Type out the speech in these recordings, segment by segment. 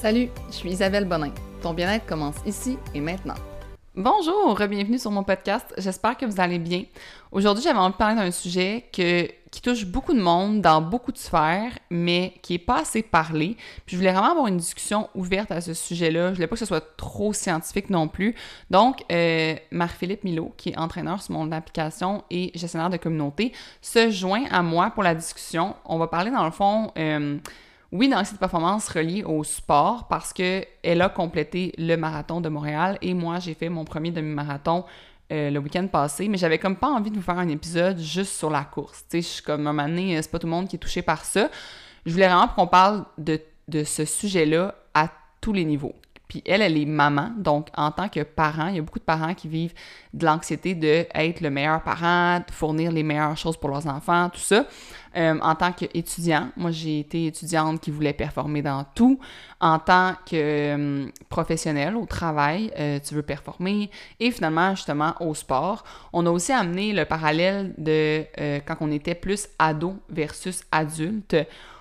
Salut, je suis Isabelle Bonin. Ton bien-être commence ici et maintenant. Bonjour, bienvenue sur mon podcast. J'espère que vous allez bien. Aujourd'hui, j'avais envie de parler d'un sujet qui touche beaucoup de monde dans beaucoup de sphères, mais qui est pas assez parlé. Je voulais vraiment avoir une discussion ouverte à ce sujet-là. Je voulais pas que ce soit trop scientifique non plus. Donc, euh, Marc-Philippe Milo, qui est entraîneur sur mon application et gestionnaire de communauté, se joint à moi pour la discussion. On va parler dans le fond. Euh, oui, dans cette performance reliée au sport parce qu'elle a complété le marathon de Montréal et moi, j'ai fait mon premier demi-marathon euh, le week-end passé, mais j'avais comme pas envie de vous faire un épisode juste sur la course. Tu sais, je suis comme un moment donné, c'est pas tout le monde qui est touché par ça. Je voulais vraiment qu'on parle de, de ce sujet-là à tous les niveaux. Puis elle, elle est maman, donc en tant que parent, il y a beaucoup de parents qui vivent de l'anxiété de être le meilleur parent, de fournir les meilleures choses pour leurs enfants, tout ça. Euh, en tant qu'étudiant, moi j'ai été étudiante qui voulait performer dans tout. En tant que euh, professionnel au travail, euh, tu veux performer. Et finalement, justement, au sport. On a aussi amené le parallèle de quand on était plus ado versus adulte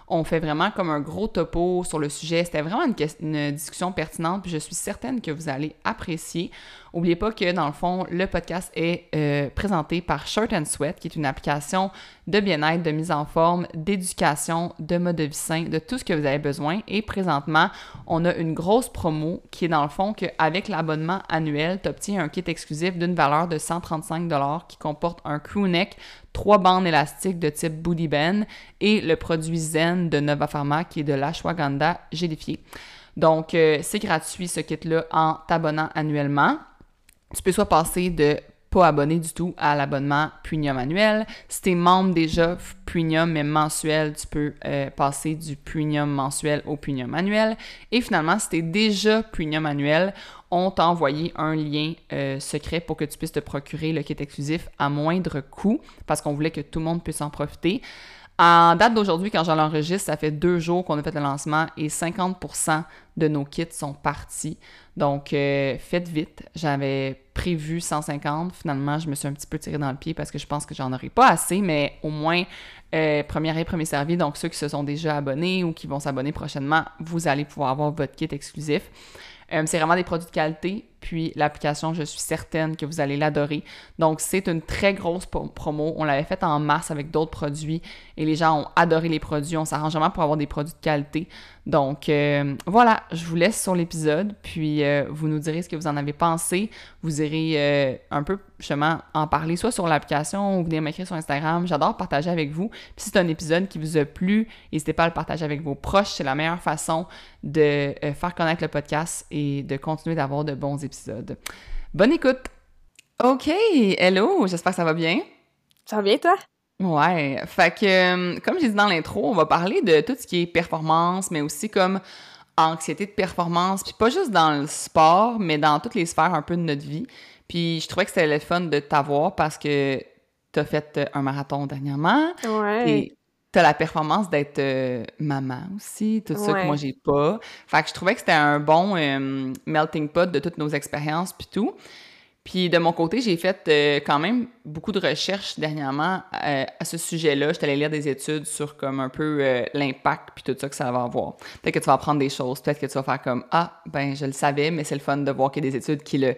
on fait vraiment comme un gros topo sur le sujet. C'était vraiment une, discussion pertinente, puis je suis certaine que vous allez apprécier. N'oubliez pas que, dans le fond, le podcast est euh, présenté par Shirt and Sweat, qui est une application de bien-être, de mise en forme, d'éducation, de mode de vie sain, de tout ce que vous avez besoin. Et présentement, on a une grosse promo qui est, dans le fond, qu'avec l'abonnement annuel, tu obtiens un kit exclusif d'une valeur de 135 qui comporte un crew neck, trois bandes élastiques de type Booty Bend et le produit Zen de Nova Pharma qui est de l'ashwagandha gélifié. Donc, euh, c'est gratuit ce kit-là en t'abonnant annuellement tu peux soit passer de pas abonné du tout à l'abonnement premium annuel. Si tu es membre déjà premium mais mensuel, tu peux euh, passer du premium mensuel au premium annuel. Et finalement, si tu es déjà premium annuel, on t'a envoyé un lien euh, secret pour que tu puisses te procurer le kit exclusif à moindre coût parce qu'on voulait que tout le monde puisse en profiter. En date d'aujourd'hui, quand j'en enregistre, ça fait deux jours qu'on a fait le lancement et 50% de nos kits sont partis. Donc, euh, faites vite. J'avais prévu 150. Finalement, je me suis un petit peu tiré dans le pied parce que je pense que j'en aurais pas assez, mais au moins, euh, premier premier servi. Donc, ceux qui se sont déjà abonnés ou qui vont s'abonner prochainement, vous allez pouvoir avoir votre kit exclusif. Euh, c'est vraiment des produits de qualité. Puis l'application, je suis certaine que vous allez l'adorer. Donc, c'est une très grosse promo. On l'avait faite en mars avec d'autres produits et les gens ont adoré les produits. On s'arrange vraiment pour avoir des produits de qualité. Donc, euh, voilà, je vous laisse sur l'épisode. Puis, euh, vous nous direz ce que vous en avez pensé. Vous irez un peu, justement, en parler soit sur l'application ou venir m'écrire sur Instagram. J'adore partager avec vous. Puis, si c'est un épisode qui vous a plu, n'hésitez pas à le partager avec vos proches. C'est la meilleure façon de faire connaître le podcast et de continuer d'avoir de bons épisodes Bonne écoute! OK, hello, j'espère que ça va bien. Ça va bien, toi? Ouais, fait que, euh, comme j'ai dit dans l'intro, on va parler de tout ce qui est performance, mais aussi comme anxiété de performance, puis pas juste dans le sport, mais dans toutes les sphères un peu de notre vie. Puis je trouvais que c'était le fun de t'avoir parce que t'as fait un marathon dernièrement. Ouais t'as la performance d'être euh, maman aussi, tout ça que moi j'ai pas. Fait que je trouvais que c'était un bon euh, melting pot de toutes nos expériences puis tout. Puis de mon côté, j'ai fait euh, quand même beaucoup de recherches dernièrement à ce sujet-là. J'étais allée lire des études sur comme un peu l'impact puis tout ça que ça va avoir. Peut-être que tu vas apprendre des choses, peut-être que tu vas faire comme ah ben je le savais, mais c'est le fun de voir qu'il y a des études qui le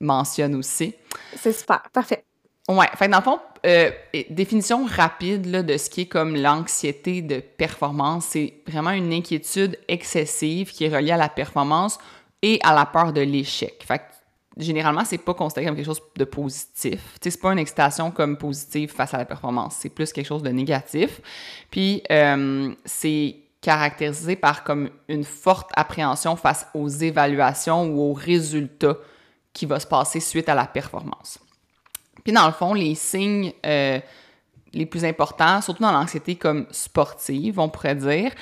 mentionnent aussi. C'est super, parfait. Ouais, fait dans le fond, euh, définition rapide là, de ce qui est comme l'anxiété de performance, c'est vraiment une inquiétude excessive qui est reliée à la performance et à la peur de l'échec. Fait que, généralement, c'est pas considéré comme quelque chose de positif. C'est pas une excitation comme positive face à la performance, c'est plus quelque chose de négatif. Puis, euh, c'est caractérisé par comme une forte appréhension face aux évaluations ou aux résultats qui va se passer suite à la performance. Puis dans le fond, les signes euh, les plus importants, surtout dans l'anxiété comme sportive, on pourrait dire,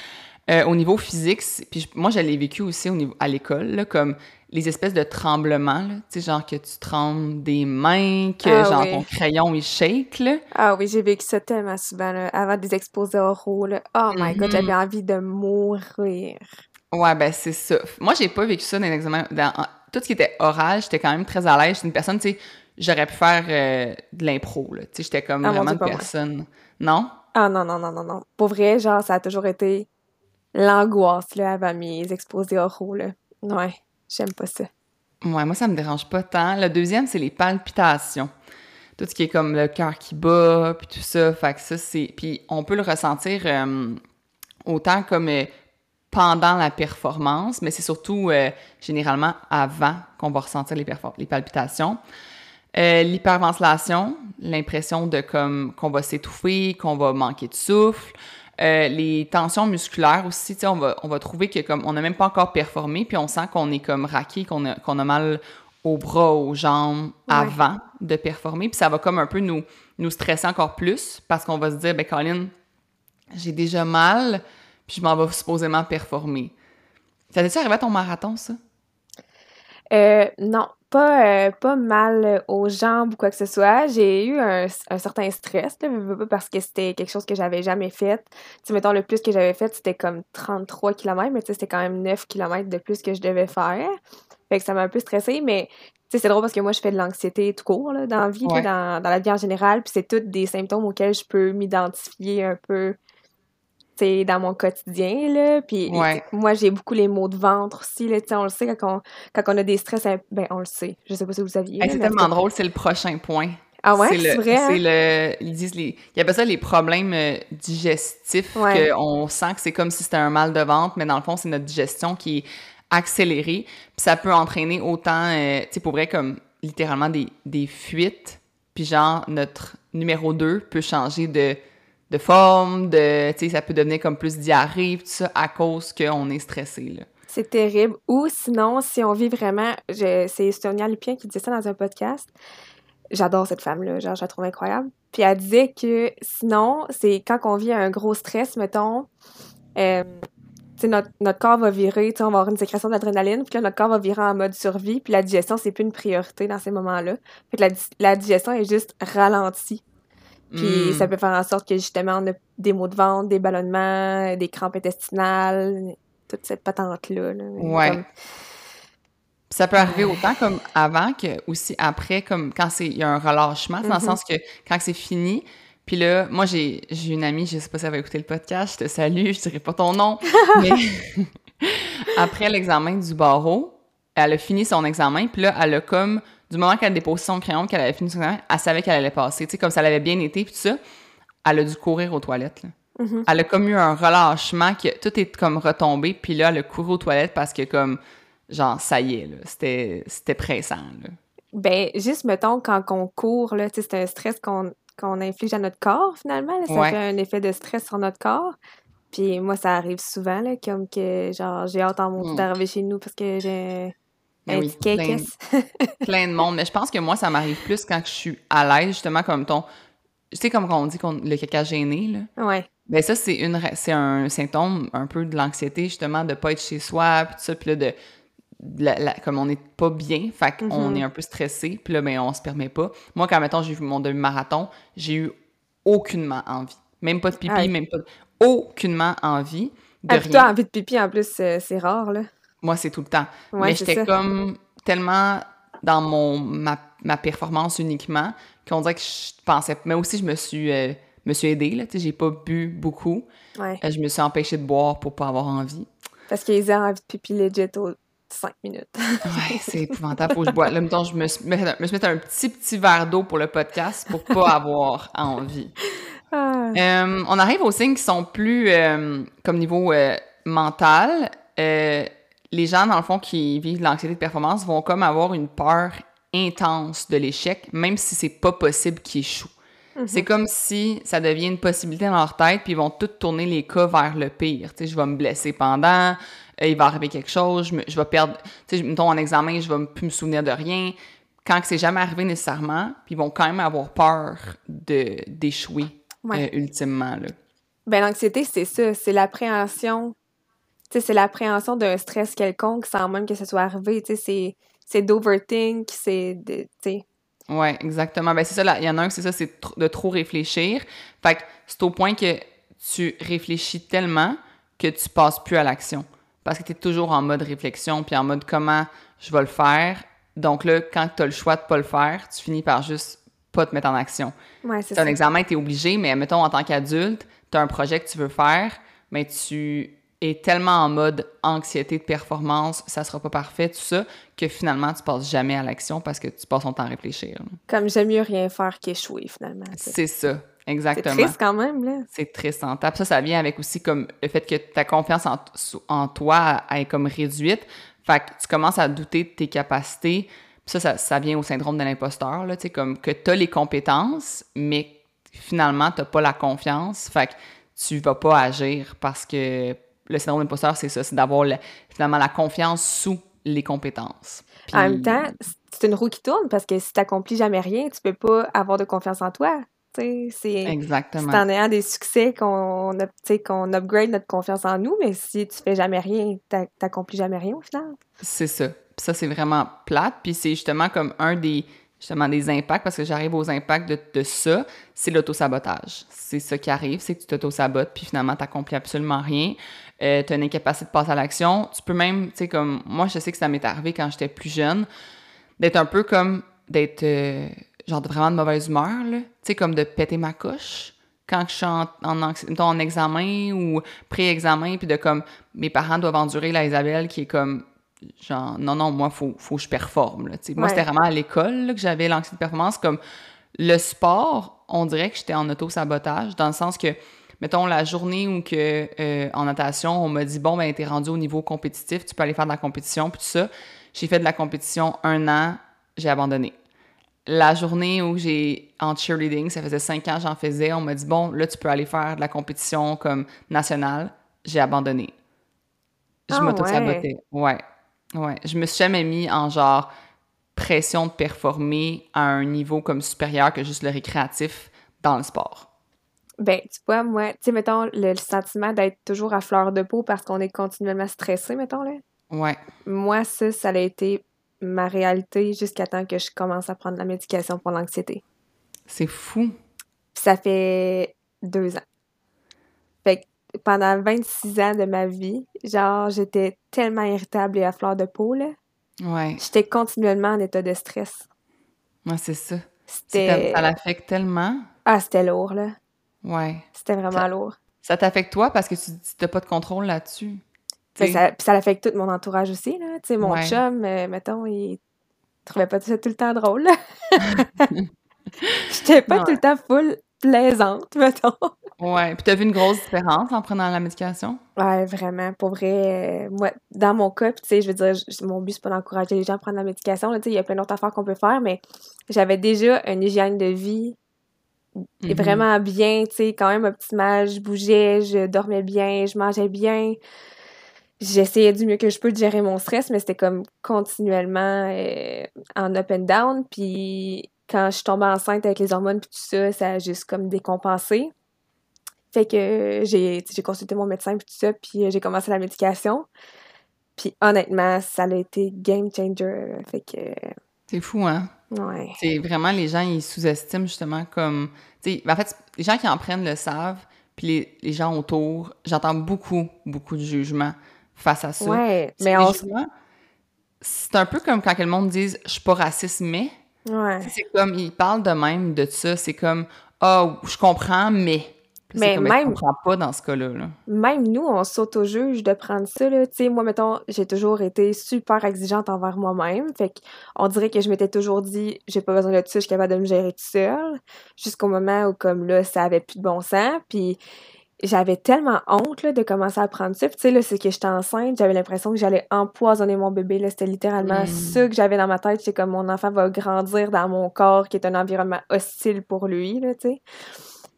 euh, au niveau physique, puis moi je l'ai vécu aussi au niveau, à l'école, comme les espèces de tremblements, tu sais, genre que tu trembles des mains, que ah genre ton crayon il shake. Là. Ah oui, j'ai vécu ça tellement souvent, là, avant des exposés oraux. Là. Oh my god, j'avais mm-hmm. envie de mourir. Ouais, ben c'est ça. Moi, j'ai pas vécu ça dans l'examen. Dans, tout ce qui était oral, j'étais quand même très à l'aise. J'étais une personne, tu sais, j'aurais pu faire euh, de l'impro, là. Tu sais, j'étais comme ah, vraiment une personne... Non? Ah non, non, non, non, non. Pour vrai, genre, ça a toujours été l'angoisse, là, avant mes exposés oraux, là. Ouais, j'aime pas ça. Ouais, moi, ça me dérange pas tant. Le deuxième, c'est les palpitations. Tout ce qui est comme le cœur qui bat, puis tout ça. Fait que ça, c'est... Puis on peut le ressentir euh, autant comme euh, pendant la performance, mais c'est surtout euh, généralement avant qu'on va ressentir les, les palpitations. L'hyperventilation, l'impression de comme qu'on va s'étouffer, qu'on va manquer de souffle. Euh, les tensions musculaires aussi, on va, on va trouver que comme on n'a même pas encore performé, puis on sent qu'on est comme raqué, qu'on a, qu'on a mal aux bras, aux jambes avant de performer, puis ça va comme un peu nous, nous stresser encore plus parce qu'on va se dire, ben Colin, j'ai déjà mal, puis je m'en vais supposément performer. Ça t'est arrivé à ton marathon, ça? Euh, non, pas, euh, pas mal aux jambes ou quoi que ce soit. J'ai eu un, certain stress, là, parce que c'était quelque chose que j'avais jamais fait. Tu mettons, le plus que j'avais fait, c'était comme 33 km, mais c'était quand même 9 km de plus que je devais faire. Fait que ça m'a un peu stressé, mais c'est drôle parce que moi, je fais de l'anxiété tout court, là, dans la vie, dans, dans la vie en général, puis c'est tous des symptômes auxquels je peux m'identifier un peu dans mon quotidien, là. Puis moi, j'ai beaucoup les maux de ventre aussi, là. on le sait, quand on, quand on a des stress, ben, on le sait. Je sais pas si vous saviez. c'est tellement drôle, c'est le prochain point. Ah ouais, c'est vrai? C'est hein? le... Ils disent les... Ils appellent ça les problèmes euh, digestifs, qu'on sent que c'est comme si c'était un mal de ventre, mais dans le fond, c'est notre digestion qui est accélérée. Puis ça peut entraîner autant, euh, tu sais, pour vrai, comme littéralement des, des fuites. Puis genre, notre numéro 2 peut changer de de forme, de, tu sais, ça peut devenir comme plus diarrhée, tout ça, à cause qu'on est stressé, là. C'est terrible. Ou sinon, si on vit vraiment, c'est Sonia Lupien qui disait ça dans un podcast. J'adore cette femme-là, genre, je la trouve incroyable. Puis elle disait que sinon, c'est quand on vit un gros stress, mettons, euh, notre, notre corps va virer, on va avoir une sécrétion d'adrénaline, puis là, notre corps va virer en mode survie, puis la digestion, c'est plus une priorité dans ces moments-là. Fait que la, la digestion est juste ralentie. Puis ça hmm. peut faire en sorte que justement, on a des maux de ventre, des ballonnements, des crampes intestinales, toute cette patente-là. ouais. Ça peut arriver autant comme avant que aussi après, comme quand il y a un relâchement, dans le mm-hmm. sens que quand c'est fini, puis là, moi, j'ai une amie, je sais pas si elle va écouter le podcast, je te salue, je dirai pas ton nom, mais après l'examen du barreau, elle a fini son examen, puis là, elle a comme du moment qu'elle a déposé son crayon, qu'elle avait fini son crayon, elle savait qu'elle allait passer. Tu sais, comme ça l'avait bien été, puis tout ça, elle a dû courir aux toilettes. Mm-hmm. Elle a comme eu un relâchement, que tout est comme retombé, puis là, elle a couru aux toilettes parce que comme, genre, ça y est, c'était, c'était pressant. Là. Ben, juste, mettons, quand on court, là, c'est un stress qu'on, inflige à notre corps, finalement. ça fait un effet de stress sur notre corps. Puis moi, ça arrive souvent, là, comme que, genre, j'ai hâte en montant mm. d'arriver chez nous parce que j'ai ben oui, plein, de monde. Mais je pense que moi, ça m'arrive plus quand je suis à l'aise, justement, comme ton. Tu sais, comme on dit qu'on le caca gêné, là. Ouais. Ben ça, c'est une c'est un symptôme un peu de l'anxiété, justement, de pas être chez soi, puis tout ça, puis là, de. comme on n'est pas bien, fait qu'on mm-hmm. est un peu stressé, puis là, ben, on se permet pas. Moi, quand, mettons, j'ai vu mon demi-marathon, j'ai eu aucunement envie. Même pas de pipi, même pas de... Aucunement envie de ah, rien. envie de pipi, en plus, c'est rare, là. Moi, c'est tout le temps. Mais j'étais comme tellement dans mon ma, ma performance uniquement qu'on dirait que je pensais. Mais aussi, je me suis, euh, me suis aidée. Là, j'ai pas bu beaucoup. Ouais. Euh, je me suis empêchée de boire pour pas avoir envie. Parce qu'ils ont envie de pipi legit aux 5 minutes. ouais, c'est épouvantable. Faut que je bois. Là, temps, je me suis, me suis un petit, petit verre d'eau pour le podcast pour pas avoir envie. Ah. Euh, on arrive aux signes qui sont plus comme niveau mental les gens, dans le fond, qui vivent l'anxiété de performance vont comme avoir une peur intense de l'échec, même si c'est pas possible qu'ils échouent. Mhm. C'est comme si ça devient une possibilité dans leur tête, puis ils vont tout tourner les cas vers le pire. Tu sais, je vais me blesser pendant, euh, il va arriver quelque chose, je, vais perdre, tu sais, mettons en examen, je vais plus me souvenir de rien. Quand c'est jamais arrivé nécessairement, puis ils vont quand même avoir peur de d'échouer euh, ultimement. Là. Ben l'anxiété, c'est ça, c'est l'appréhension c'est l'appréhension d'un stress quelconque sans même que ce soit arrivé. C'est, c'est d'overthink, c'est. Ouais, exactement. Ben, c'est ça, il y en a un, c'est ça, c'est de trop réfléchir. Fait que c'est au point que tu réfléchis tellement que tu passes plus à l'action. Parce que tu es toujours en mode réflexion, puis en mode comment je vais le faire. Donc là, quand tu as le choix de pas le faire, tu finis par juste pas te mettre en action. Ouais, c'est ça. un examen, tu es obligé, mais mettons, en tant qu'adulte, tu as un projet que tu veux faire, mais tu est tellement en mode anxiété de performance, ça sera pas parfait, tout ça, que finalement, tu passes jamais à l'action parce que tu passes ton temps à réfléchir. Comme j'aime mieux rien faire qu'échouer, finalement. C'est ça. Exactement. C'est triste quand même, là. C'est triste en tape. Ça, ça vient avec aussi comme le fait que ta confiance en, en toi est comme réduite. Fait que tu commences à douter de tes capacités. Ça, ça, ça vient au syndrome de l'imposteur, là, tu sais, comme que tu as les compétences, mais finalement, tu pas la confiance. Fait que tu vas pas agir parce que le syndrome de l'imposteur, c'est ça, c'est d'avoir finalement la confiance sous les compétences. En même temps, c'est une roue qui tourne parce que si tu n'accomplis jamais rien, tu peux pas avoir de confiance en toi. C'est en ayant des succès qu'on qu'on upgrade notre confiance en nous, mais si tu fais jamais rien, tu n'accomplis jamais rien au final. C'est ça. ça, c'est vraiment plate. Puis c'est justement comme un des justement des impacts, parce que j'arrive aux impacts de, de ça, c'est l'autosabotage. C'est ça qui arrive, c'est que tu t'auto-sabotes, puis finalement, tu absolument rien. Euh, tu as une incapacité de passer à l'action. Tu peux même, tu sais, comme moi, je sais que ça m'est arrivé quand j'étais plus jeune, d'être un peu comme, d'être, euh, genre, vraiment de mauvaise humeur, là. Tu sais, comme de péter ma couche quand je suis en, en, en examen ou pré-examen, puis de comme, mes parents doivent endurer la Isabelle qui est comme, genre, non, non, moi, faut, faut que je performe. Là, moi, c'était vraiment à l'école que j'avais l'anxiété de performance. Comme le sport, on dirait que j'étais en auto-sabotage, dans le sens que, mettons, la journée où que, euh, en natation, on m'a dit, bon, ben, t'es rendu au niveau compétitif, tu peux aller faire de la compétition, puis tout ça. J'ai fait de la compétition un an, j'ai abandonné. La journée où j'ai en cheerleading, ça faisait cinq ans j'en faisais, on m'a dit, bon, là, tu peux aller faire de la compétition comme nationale, j'ai abandonné. Je ah, m'auto-sabotais. ouais. Ouais, je me suis jamais mis en genre pression de performer à un niveau comme supérieur que juste le récréatif dans le sport. Ben, tu vois, moi, tu sais, mettons, le, sentiment d'être toujours à fleur de peau parce qu'on est continuellement stressé, mettons, là. Ouais. Moi, ça, ça a été ma réalité jusqu'à temps que je commence à prendre la médication pour l'anxiété. C'est fou. ça fait deux ans. Pendant 26 ans de ma vie, genre, j'étais tellement irritable et à fleur de peau, là. Ouais. J'étais continuellement en état de stress. Ouais, c'est ça. C'était... Ça l'affecte tellement? Ah, c'était lourd, là. Ouais. C'était vraiment lourd. Ça t'affecte toi parce que tu n'as pas de contrôle là-dessus? Ben, ça, puis ça affecte tout mon entourage aussi, là. Tu sais, mon chum, euh, mettons, il trouvait pas ça tout le temps drôle. J'étais pas tout le temps full plaisante, mettons. Ouais, puis t'as vu une grosse différence en prenant la médication? Ouais, vraiment. Pour vrai, euh, moi, dans mon cas, tu sais, je veux dire, mon but, c'est pas d'encourager les gens à prendre la médication. Tu sais, il y a plein d'autres affaires qu'on peut faire, mais j'avais déjà une hygiène de vie mm-hmm. vraiment bien, tu sais, quand même optimale. Je bougeais, je dormais bien, je mangeais bien. J'essayais du mieux que je peux de gérer mon stress, mais c'était comme continuellement euh, en up and down. Puis quand je suis tombée enceinte avec les hormones puis tout ça, ça a juste comme décompensé. Fait que j'ai, consulté mon médecin puis tout ça, puis euh, j'ai commencé la médication. Puis honnêtement, ça a été game changer. Fait que. C'est fou, hein? Ouais. C'est vraiment les gens, ils sous-estiment justement comme. Tu en fait, les gens qui en prennent le savent, puis les, les gens autour, j'entends beaucoup, beaucoup de jugements face à ça. Ouais, mais on... C'est un peu comme quand le monde dit « je suis pas raciste, mais ouais. ». C'est comme, ils parlent de même de ça, c'est comme « ah, oh, je comprends, mais ». Mais même. pas dans ce cas-là. Même nous, on s'auto-juge de prendre ça. Tu sais, moi, mettons, j'ai toujours été super exigeante envers moi-même. Fait qu'on dirait que je m'étais toujours dit, j'ai pas besoin de ça, je suis capable de me gérer tout seul. Jusqu'au moment où, comme là, ça avait plus de bon sens. Puis j'avais tellement honte là, de commencer à prendre ça. tu sais, là, c'est que j'étais enceinte, j'avais l'impression que j'allais empoisonner mon bébé. Là, c'était littéralement hmm. ça que j'avais dans ma tête. C'est comme mon enfant va grandir dans mon corps, qui est un environnement hostile pour lui, là, tu sais.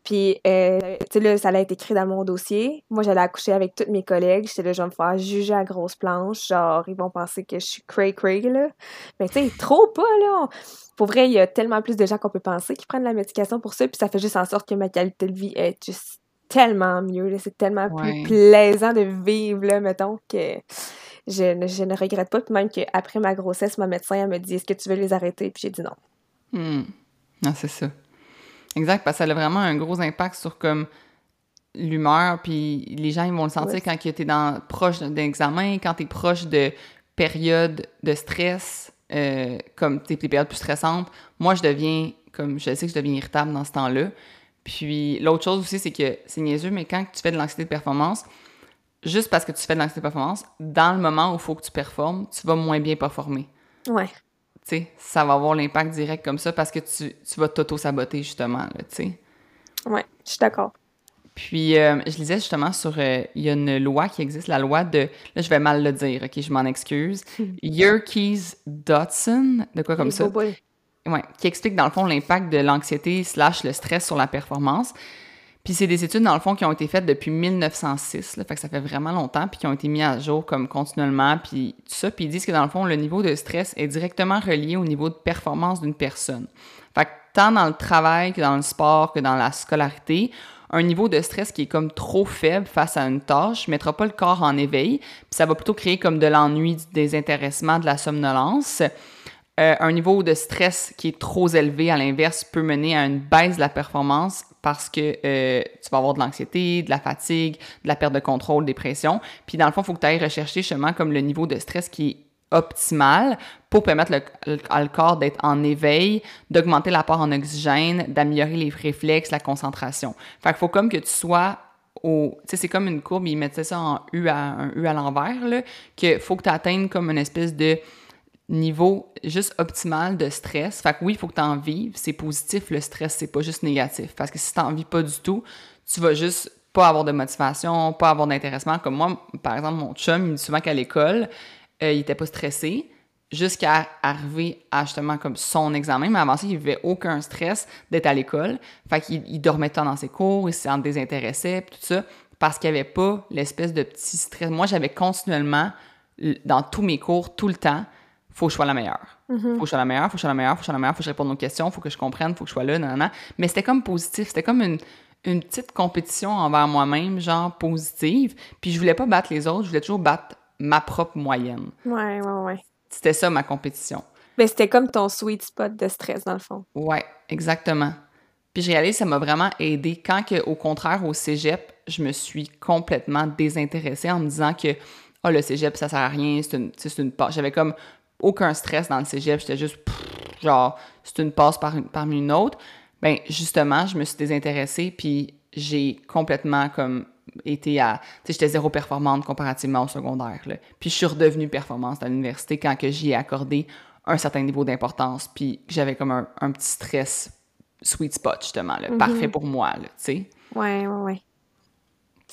Puis, euh, tu sais, là, ça allait être écrit dans mon dossier. Moi, j'allais accoucher avec tous mes collègues. J'étais là, je vais me faire juger à grosse planche. Genre, ils vont penser que je suis cray-cray, là. Mais tu sais, trop pas, là. Pour vrai, il y a tellement plus de gens qu'on peut penser qui prennent la médication pour ça. Puis ça fait juste en sorte que ma qualité de vie est juste tellement mieux. C'est tellement plus plaisant de vivre, là, mettons, que je, je ne regrette pas. Puis même qu'après ma grossesse, ma médecin, elle me dit Est-ce que tu veux les arrêter? Puis j'ai dit non. Hmm. Non, c'est ça. Exact, parce que ça a vraiment un gros impact sur comme l'humeur, puis les gens ils vont le sentir quand tu es dans, proche d'un examen, quand tu es proche de périodes de stress, euh, comme tes, périodes plus stressantes. Moi, je deviens, comme je sais que je deviens irritable dans ce temps-là. Puis l'autre chose aussi, c'est que c'est niaiseux, mais quand tu fais de l'anxiété de performance, juste parce que tu fais de l'anxiété performance, dans le moment où il faut que tu performes, tu vas moins bien performer. Ouais. Tu sais, ça va avoir l'impact direct comme ça parce que tu, tu vas t'auto-saboter, justement, tu sais. Ouais, je suis d'accord. Puis, euh, je lisais justement sur. euh, Il y a une loi qui existe, la loi de. Là, je vais mal le dire, OK, je m'en excuse. Yerkes Dodson, de quoi comme Les ça? Ouais, qui explique dans le fond l'impact de l'anxiété slash le stress sur la performance. Puis c'est des études dans le fond qui ont été faites depuis 1906, là, fait que ça fait vraiment longtemps, puis qui ont été mis à jour comme continuellement, puis tout ça. Puis ils disent que dans le fond le niveau de stress est directement relié au niveau de performance d'une personne. Fait que tant dans le travail que dans le sport que dans la scolarité, un niveau de stress qui est comme trop faible face à une tâche mettra pas le corps en éveil, puis ça va plutôt créer comme de l'ennui, du désintéressement, de la somnolence. Euh, un niveau de stress qui est trop élevé, à l'inverse, peut mener à une baisse de la performance parce que euh, tu vas avoir de l'anxiété, de la fatigue, de la perte de contrôle, dépression. Puis dans le fond, il faut que tu ailles rechercher justement comme le niveau de stress qui est optimal pour permettre le, le- le corps d'être en éveil, d'augmenter l'apport en oxygène, d'améliorer les réflexes, la concentration. Fait qu'il faut comme que tu sois au... Tu sais, c'est comme une courbe, ils mettaient ça en U à, un U à l'envers, là, que faut que tu atteignes comme une espèce de niveau juste optimal de stress. Fait que oui, il faut que tu en vives. C'est positif, le stress, c'est pas juste négatif. Parce que si tu n'en vis pas du tout, tu vas juste pas avoir de motivation, pas avoir d'intéressement. Comme moi, par exemple, mon chum, il me dit souvent qu'à l'école, euh, il était pas stressé jusqu'à arriver à justement comme son examen. Mais avant ça, il vivait aucun stress d'être à l'école. Fait qu'il il dormait tant dans ses cours, il s'en désintéressait, tout ça, parce qu'il n'y avait pas l'espèce de petit stress. Moi, j'avais continuellement, dans tous mes cours, tout le temps, faut que je sois la meilleure. Faut que je sois la meilleure, faut que je sois la meilleure, faut que je sois la meilleure, faut que je réponde aux questions, faut que je comprenne, faut que je sois là, nan, nan, nan. Mais c'était comme positif, c'était comme une, une petite compétition envers moi-même, genre positive. Puis je voulais pas battre les autres, je voulais toujours battre ma propre moyenne. Ouais, ouais, ouais. C'était ça ma compétition. Ben, c'était comme ton sweet spot de stress, dans le fond. Ouais, exactement. Puis je réalise ça m'a vraiment aidé quand, que, au contraire, au cégep, je me suis complètement désintéressée en me disant que oh, le cégep, ça sert à rien, c'est une, une. J'avais comme aucun stress dans le cégep, j'étais juste pff, genre, c'est une passe par une- parmi une autre. Ben justement, je me suis désintéressée, puis j'ai complètement comme été à... Tu sais, j'étais zéro performante comparativement au secondaire, là. Puis je suis redevenue performante à l'université quand que j'y ai accordé un certain niveau d'importance, puis j'avais comme un, un petit stress sweet spot, justement, là, parfait pour moi, là, tu sais. Ouais, ouais, ouais.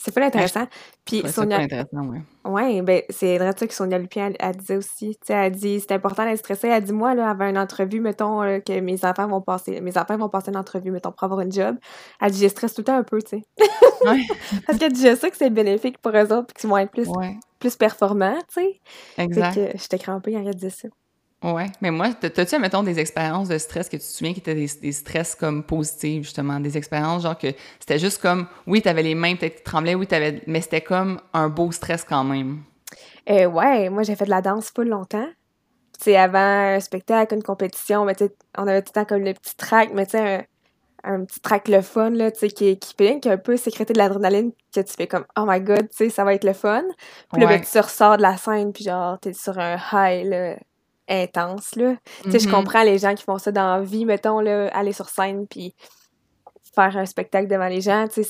C'est pas intéressant. Puis c'est Sonia, intéressant, ouais. ouais, ben c'est vrai ça que Sonia Lupien, elle, elle disait aussi. Tu sais, elle dit, c'est important d'être stressé. Elle dit, moi, là, avant une entrevue, mettons, là, que mes enfants vont passer, mes enfants vont passer une entrevue, mettons, pour avoir une job. Elle dit, je stresse tout le temps un peu, tu sais. Ouais, Parce qu'elle dit, je sais que c'est bénéfique pour eux autres, puis qu'ils vont être plus, ouais, plus performants, tu sais. exact. Fait que j'étais crampée quand elle disait ça. Ouais, mais moi, t'as- t'as-tu, mettons, des expériences de stress que tu te souviens qui étaient des, des stress comme positifs, justement, des expériences genre que c'était juste comme, oui, t'avais les mains peut-être qui tremblaient, oui, t'avais, mais c'était comme un beau stress quand même. Euh, ouais, moi, j'ai fait de la danse full longtemps. Sais, avant un spectacle, une compétition, mais tu sais, on avait tout le temps comme le petit track, mais tu sais, un, un petit track le fun, là, tu sais, qui, qui peut rien qu'un peu sécréter de l'adrénaline, que tu fais comme, oh my god, tu sais, ça va être le fun. Puis là, ben, Ouais. tu ressors de la scène, puis genre, t'es sur un high, là, intense, là. Tu sais, je Mhm. comprends les gens qui font ça dans la vie, mettons, là, aller sur scène, puis faire un spectacle devant les gens, tu sais,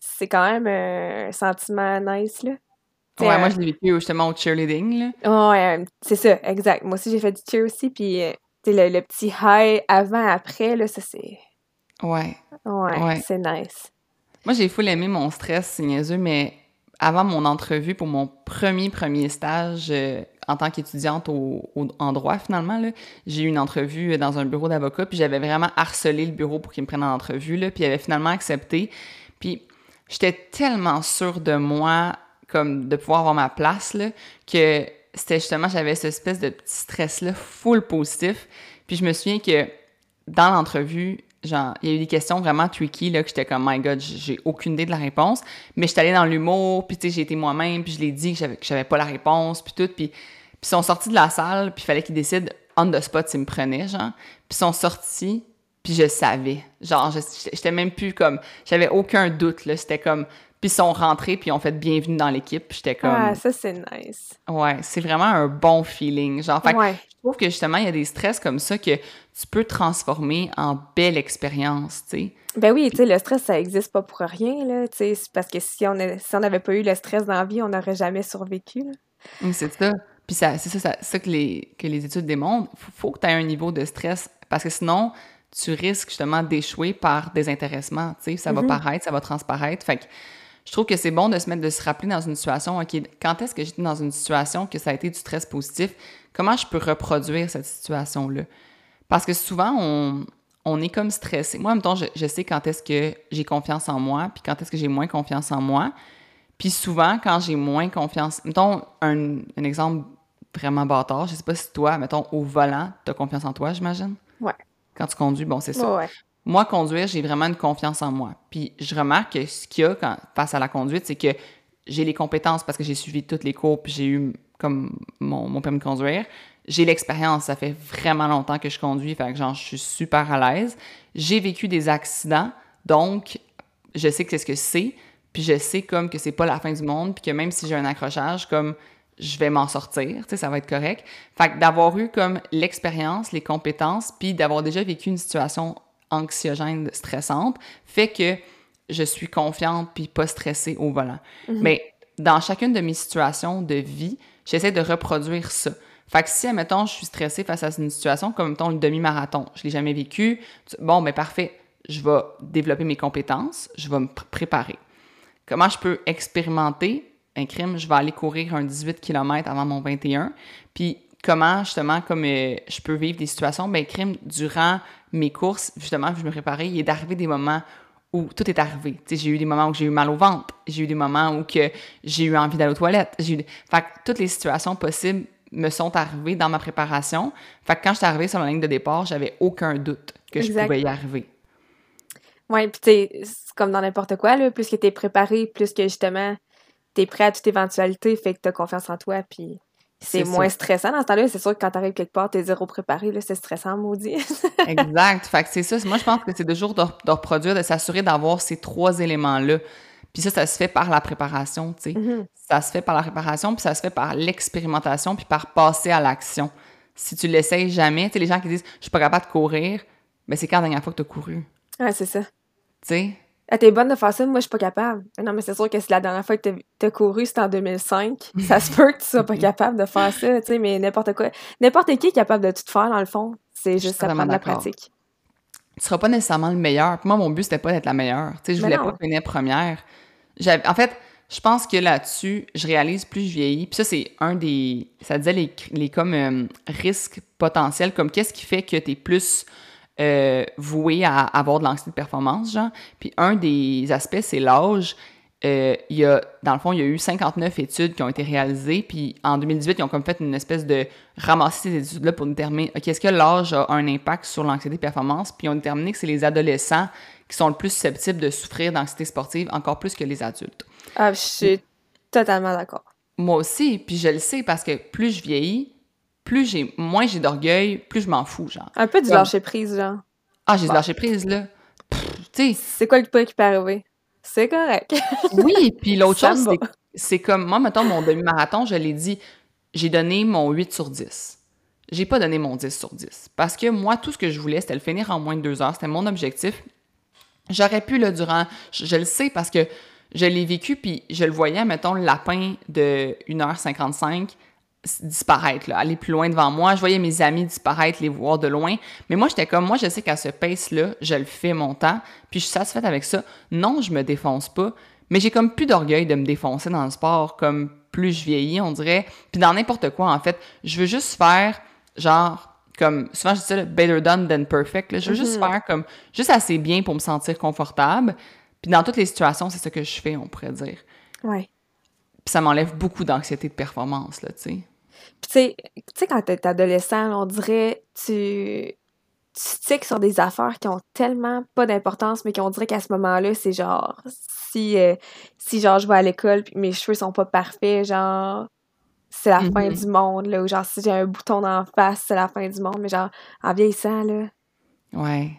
c'est- quand même un sentiment nice, là. Ouais, moi, je l'ai vécu justement au cheerleading, là. Ouais, c'est ça, exact. Moi aussi, j'ai fait du cheer aussi, puis euh, tu sais, le, le petit high avant, après, là, ça, c'est... Ouais. Ouais, Ouais. c'est nice. Moi, j'ai full aimé mon stress, c'est niaiseux, mais avant mon entrevue pour mon premier, premier stage euh, en tant qu'étudiante au, en droit, finalement, j'ai eu une entrevue dans un bureau d'avocat, puis j'avais vraiment harcelé le bureau pour qu'ils me prennent en entrevue, là, puis ils avaient finalement accepté. Puis j'étais tellement sûre de moi, comme de pouvoir avoir ma place, là, que c'était justement, j'avais cette espèce de petit stress-là, full positif. Puis je me souviens que dans l'entrevue, genre, il y a eu des questions vraiment tricky, là, que j'étais comme, my God, j'ai aucune idée de la réponse. Mais j'étais allée dans l'humour, puis tu sais, j'ai été moi-même, puis je l'ai dit que j'avais, que j'avais pas la réponse, puis tout. Puis, puis ils sont sortis de la salle, puis il fallait qu'ils décident on the spot s'ils me prenaient, genre. Puis ils sont sortis, puis je savais. Genre, j'étais même plus comme, j'avais aucun doute, là. C'était comme Puis ils sont rentrés, puis ils ont fait bienvenue dans l'équipe. J'étais comme. Ah, ça, c'est nice. Ouais, c'est vraiment un bon feeling. Genre, fait que Ouais. je trouve que justement, il y a des stress comme ça que tu peux transformer en belle expérience, tu sais. Ben oui, tu sais, le stress, ça existe pas pour rien, là. Tu sais, parce que si on si n'avait pas eu le stress dans la vie, on n'aurait jamais survécu, là. C'est ça. Puis ça, c'est ça, ça, ça que, les, que les études démontrent. Faut, faut que tu aies un niveau de stress parce que sinon, tu risques justement d'échouer par désintéressement. Tu sais, ça va Mhm. paraître, ça va transparaître. Fait que je trouve que c'est bon de se mettre, de se rappeler dans une situation, OK, quand est-ce que j'étais dans une situation que ça a été du stress positif? Comment je peux reproduire cette situation-là? Parce que souvent, on, on est comme stressé. Moi, en même temps, je, je sais quand est-ce que j'ai confiance en moi, puis quand est-ce que j'ai moins confiance en moi. Puis souvent, quand j'ai moins confiance, mettons un, un exemple vraiment bâtard, je sais pas si toi, mettons, au volant, tu as confiance en toi, j'imagine? Ouais. Quand tu conduis, bon, c'est ça. Ouais. Moi, conduire, j'ai vraiment une confiance en moi. Puis je remarque que ce qu'il y a face à la conduite, c'est que j'ai les compétences parce que j'ai suivi toutes les cours, puis j'ai eu comme mon, mon permis de conduire. J'ai l'expérience, ça fait vraiment longtemps que je conduis, fait que genre, je suis super à l'aise. J'ai vécu des accidents, donc je sais que c'est ce que c'est, puis je sais comme que c'est pas la fin du monde, puis que même si j'ai un accrochage, comme je vais m'en sortir, tu sais, ça va être correct. Fait que d'avoir eu comme l'expérience, les compétences, puis d'avoir déjà vécu une situation anxiogène, stressante, fait que je suis confiante puis pas stressée au volant. Mais dans chacune de mes situations de vie, j'essaie de reproduire ça. Fait que si, admettons, je suis stressée face à une situation comme, mettons, le demi-marathon, je l'ai jamais vécu, bon, ben parfait, je vais développer mes compétences, je vais me pr- préparer. Comment je peux expérimenter un crime? Je vais aller courir un 18 km avant mon 21. Puis comment, justement, comme euh, je peux vivre des situations? Ben, crime, durant mes courses, justement, je me préparais, il est arrivé des moments où tout est arrivé. J'ai eu des moments où j'ai eu mal au ventre, j'ai eu des moments où que j'ai eu envie d'aller aux toilettes. J'ai eu Fait que toutes les situations possibles me sont arrivées dans ma préparation. Fait que quand je suis arrivée sur la ligne de départ, j'avais aucun doute que je pouvais y arriver. Ouais, puis c'est comme dans n'importe quoi, là, plus que t'es préparé, plus que justement t'es prêt à toute éventualité, fait que t'as confiance en toi, puis c'est moins ça. stressant dans ce temps-là. C'est sûr que quand t'arrives quelque part, t'es zéro préparé, là, c'est stressant, maudit. Exact. Fait que c'est ça. Moi, je pense que c'est toujours de, de reproduire, de s'assurer d'avoir ces trois éléments-là. Puis ça, ça se fait par la préparation, tu sais. Mhm. Ça se fait par la préparation, puis ça se fait par l'expérimentation, puis par passer à l'action. Si tu l'essayes jamais, tu sais, les gens qui disent « je suis pas capable de courir », ben c'est quand la dernière fois que tu as couru, Ouais, c'est ça. tu sais? Ah, t'es bonne de faire ça, moi je suis pas capable. Mais Non, mais c'est sûr que si la dernière fois que t'as- couru, c'était en 2005, ça se peut que tu sois pas capable de faire ça, tu sais, mais n'importe quoi. N'importe qui est capable de tout faire, dans le fond. C'est juste ça la pratique. tu seras pas nécessairement le meilleur. Moi, mon but, c'était pas d'être la meilleure. Tu sais, je voulais non. pas finir première. En fait, je pense que là-dessus, je réalise plus je vieillis. Puis ça, c'est un des... Ça disait les, les comme euh, risques potentiels, comme qu'est-ce qui fait que tu es plus euh, voué à avoir de l'anxiété de performance, genre. Puis un des aspects, c'est l'âge. Euh, il y a, dans le fond, il y a eu 59 études qui ont été réalisées, puis en 2018, ils ont comme fait une espèce de ramasser ces études-là pour déterminer, OK, est-ce que l'âge a un impact sur l'anxiété de performance? Puis ils ont déterminé que c'est les adolescents qui sont le plus susceptibles de souffrir d'anxiété sportive, encore plus que les adultes. Ah, je suis totalement d'accord. Moi aussi, puis je le sais parce que plus je vieillis, plus j'ai, moins j'ai d'orgueil, plus je m'en fous, genre. Un peu du Comme- lâcher prise, genre. Ah, j'ai Bon. lâché prise, là. C'est quoi le pire qui peut arriver? C'est correct. Oui, puis l'autre chose, c'est- c'est comme, moi, mettons, mon demi-marathon, je l'ai dit, j'ai donné mon 8 sur 10. J'ai pas donné mon 10 sur 10. Parce que moi, tout ce que je voulais, c'était le finir en moins de deux heures. C'était mon objectif. J'aurais pu, là, durant... Je, je le sais parce que je l'ai vécu, puis je le voyais, mettons, le lapin de 1h55 s- disparaître, là, aller plus loin devant moi. Je voyais mes amis disparaître, les voir de loin. Mais moi, j'étais comme, moi, je sais qu'à ce pace-là, je le fais mon temps, puis je suis satisfaite avec ça. Non, je me défonce pas, mais j'ai comme plus d'orgueil de me défoncer dans le sport, comme plus je vieillis, on dirait. Puis dans n'importe quoi, en fait, je veux juste faire, genre, comme, souvent je dis ça, là, better done than perfect. là. Je veux juste Mhm. faire comme, juste assez bien pour me sentir confortable. Puis dans toutes les situations, c'est ce que je fais, on pourrait dire. Ouais. Puis ça m'enlève beaucoup d'anxiété de performance, là, tu sais. Tu sais, quand t'es adolescent, là, on dirait, tu, tu tiques sur des affaires qui ont tellement pas d'importance, mais qu'on dirait qu'à ce moment-là, c'est genre, si, euh, si genre je vais à l'école puis mes cheveux sont pas parfaits, genre, c'est la fin Mhm. du monde, là, ou genre si j'ai un bouton d'en face, c'est la fin du monde, mais genre, en vieillissant, là, Ouais.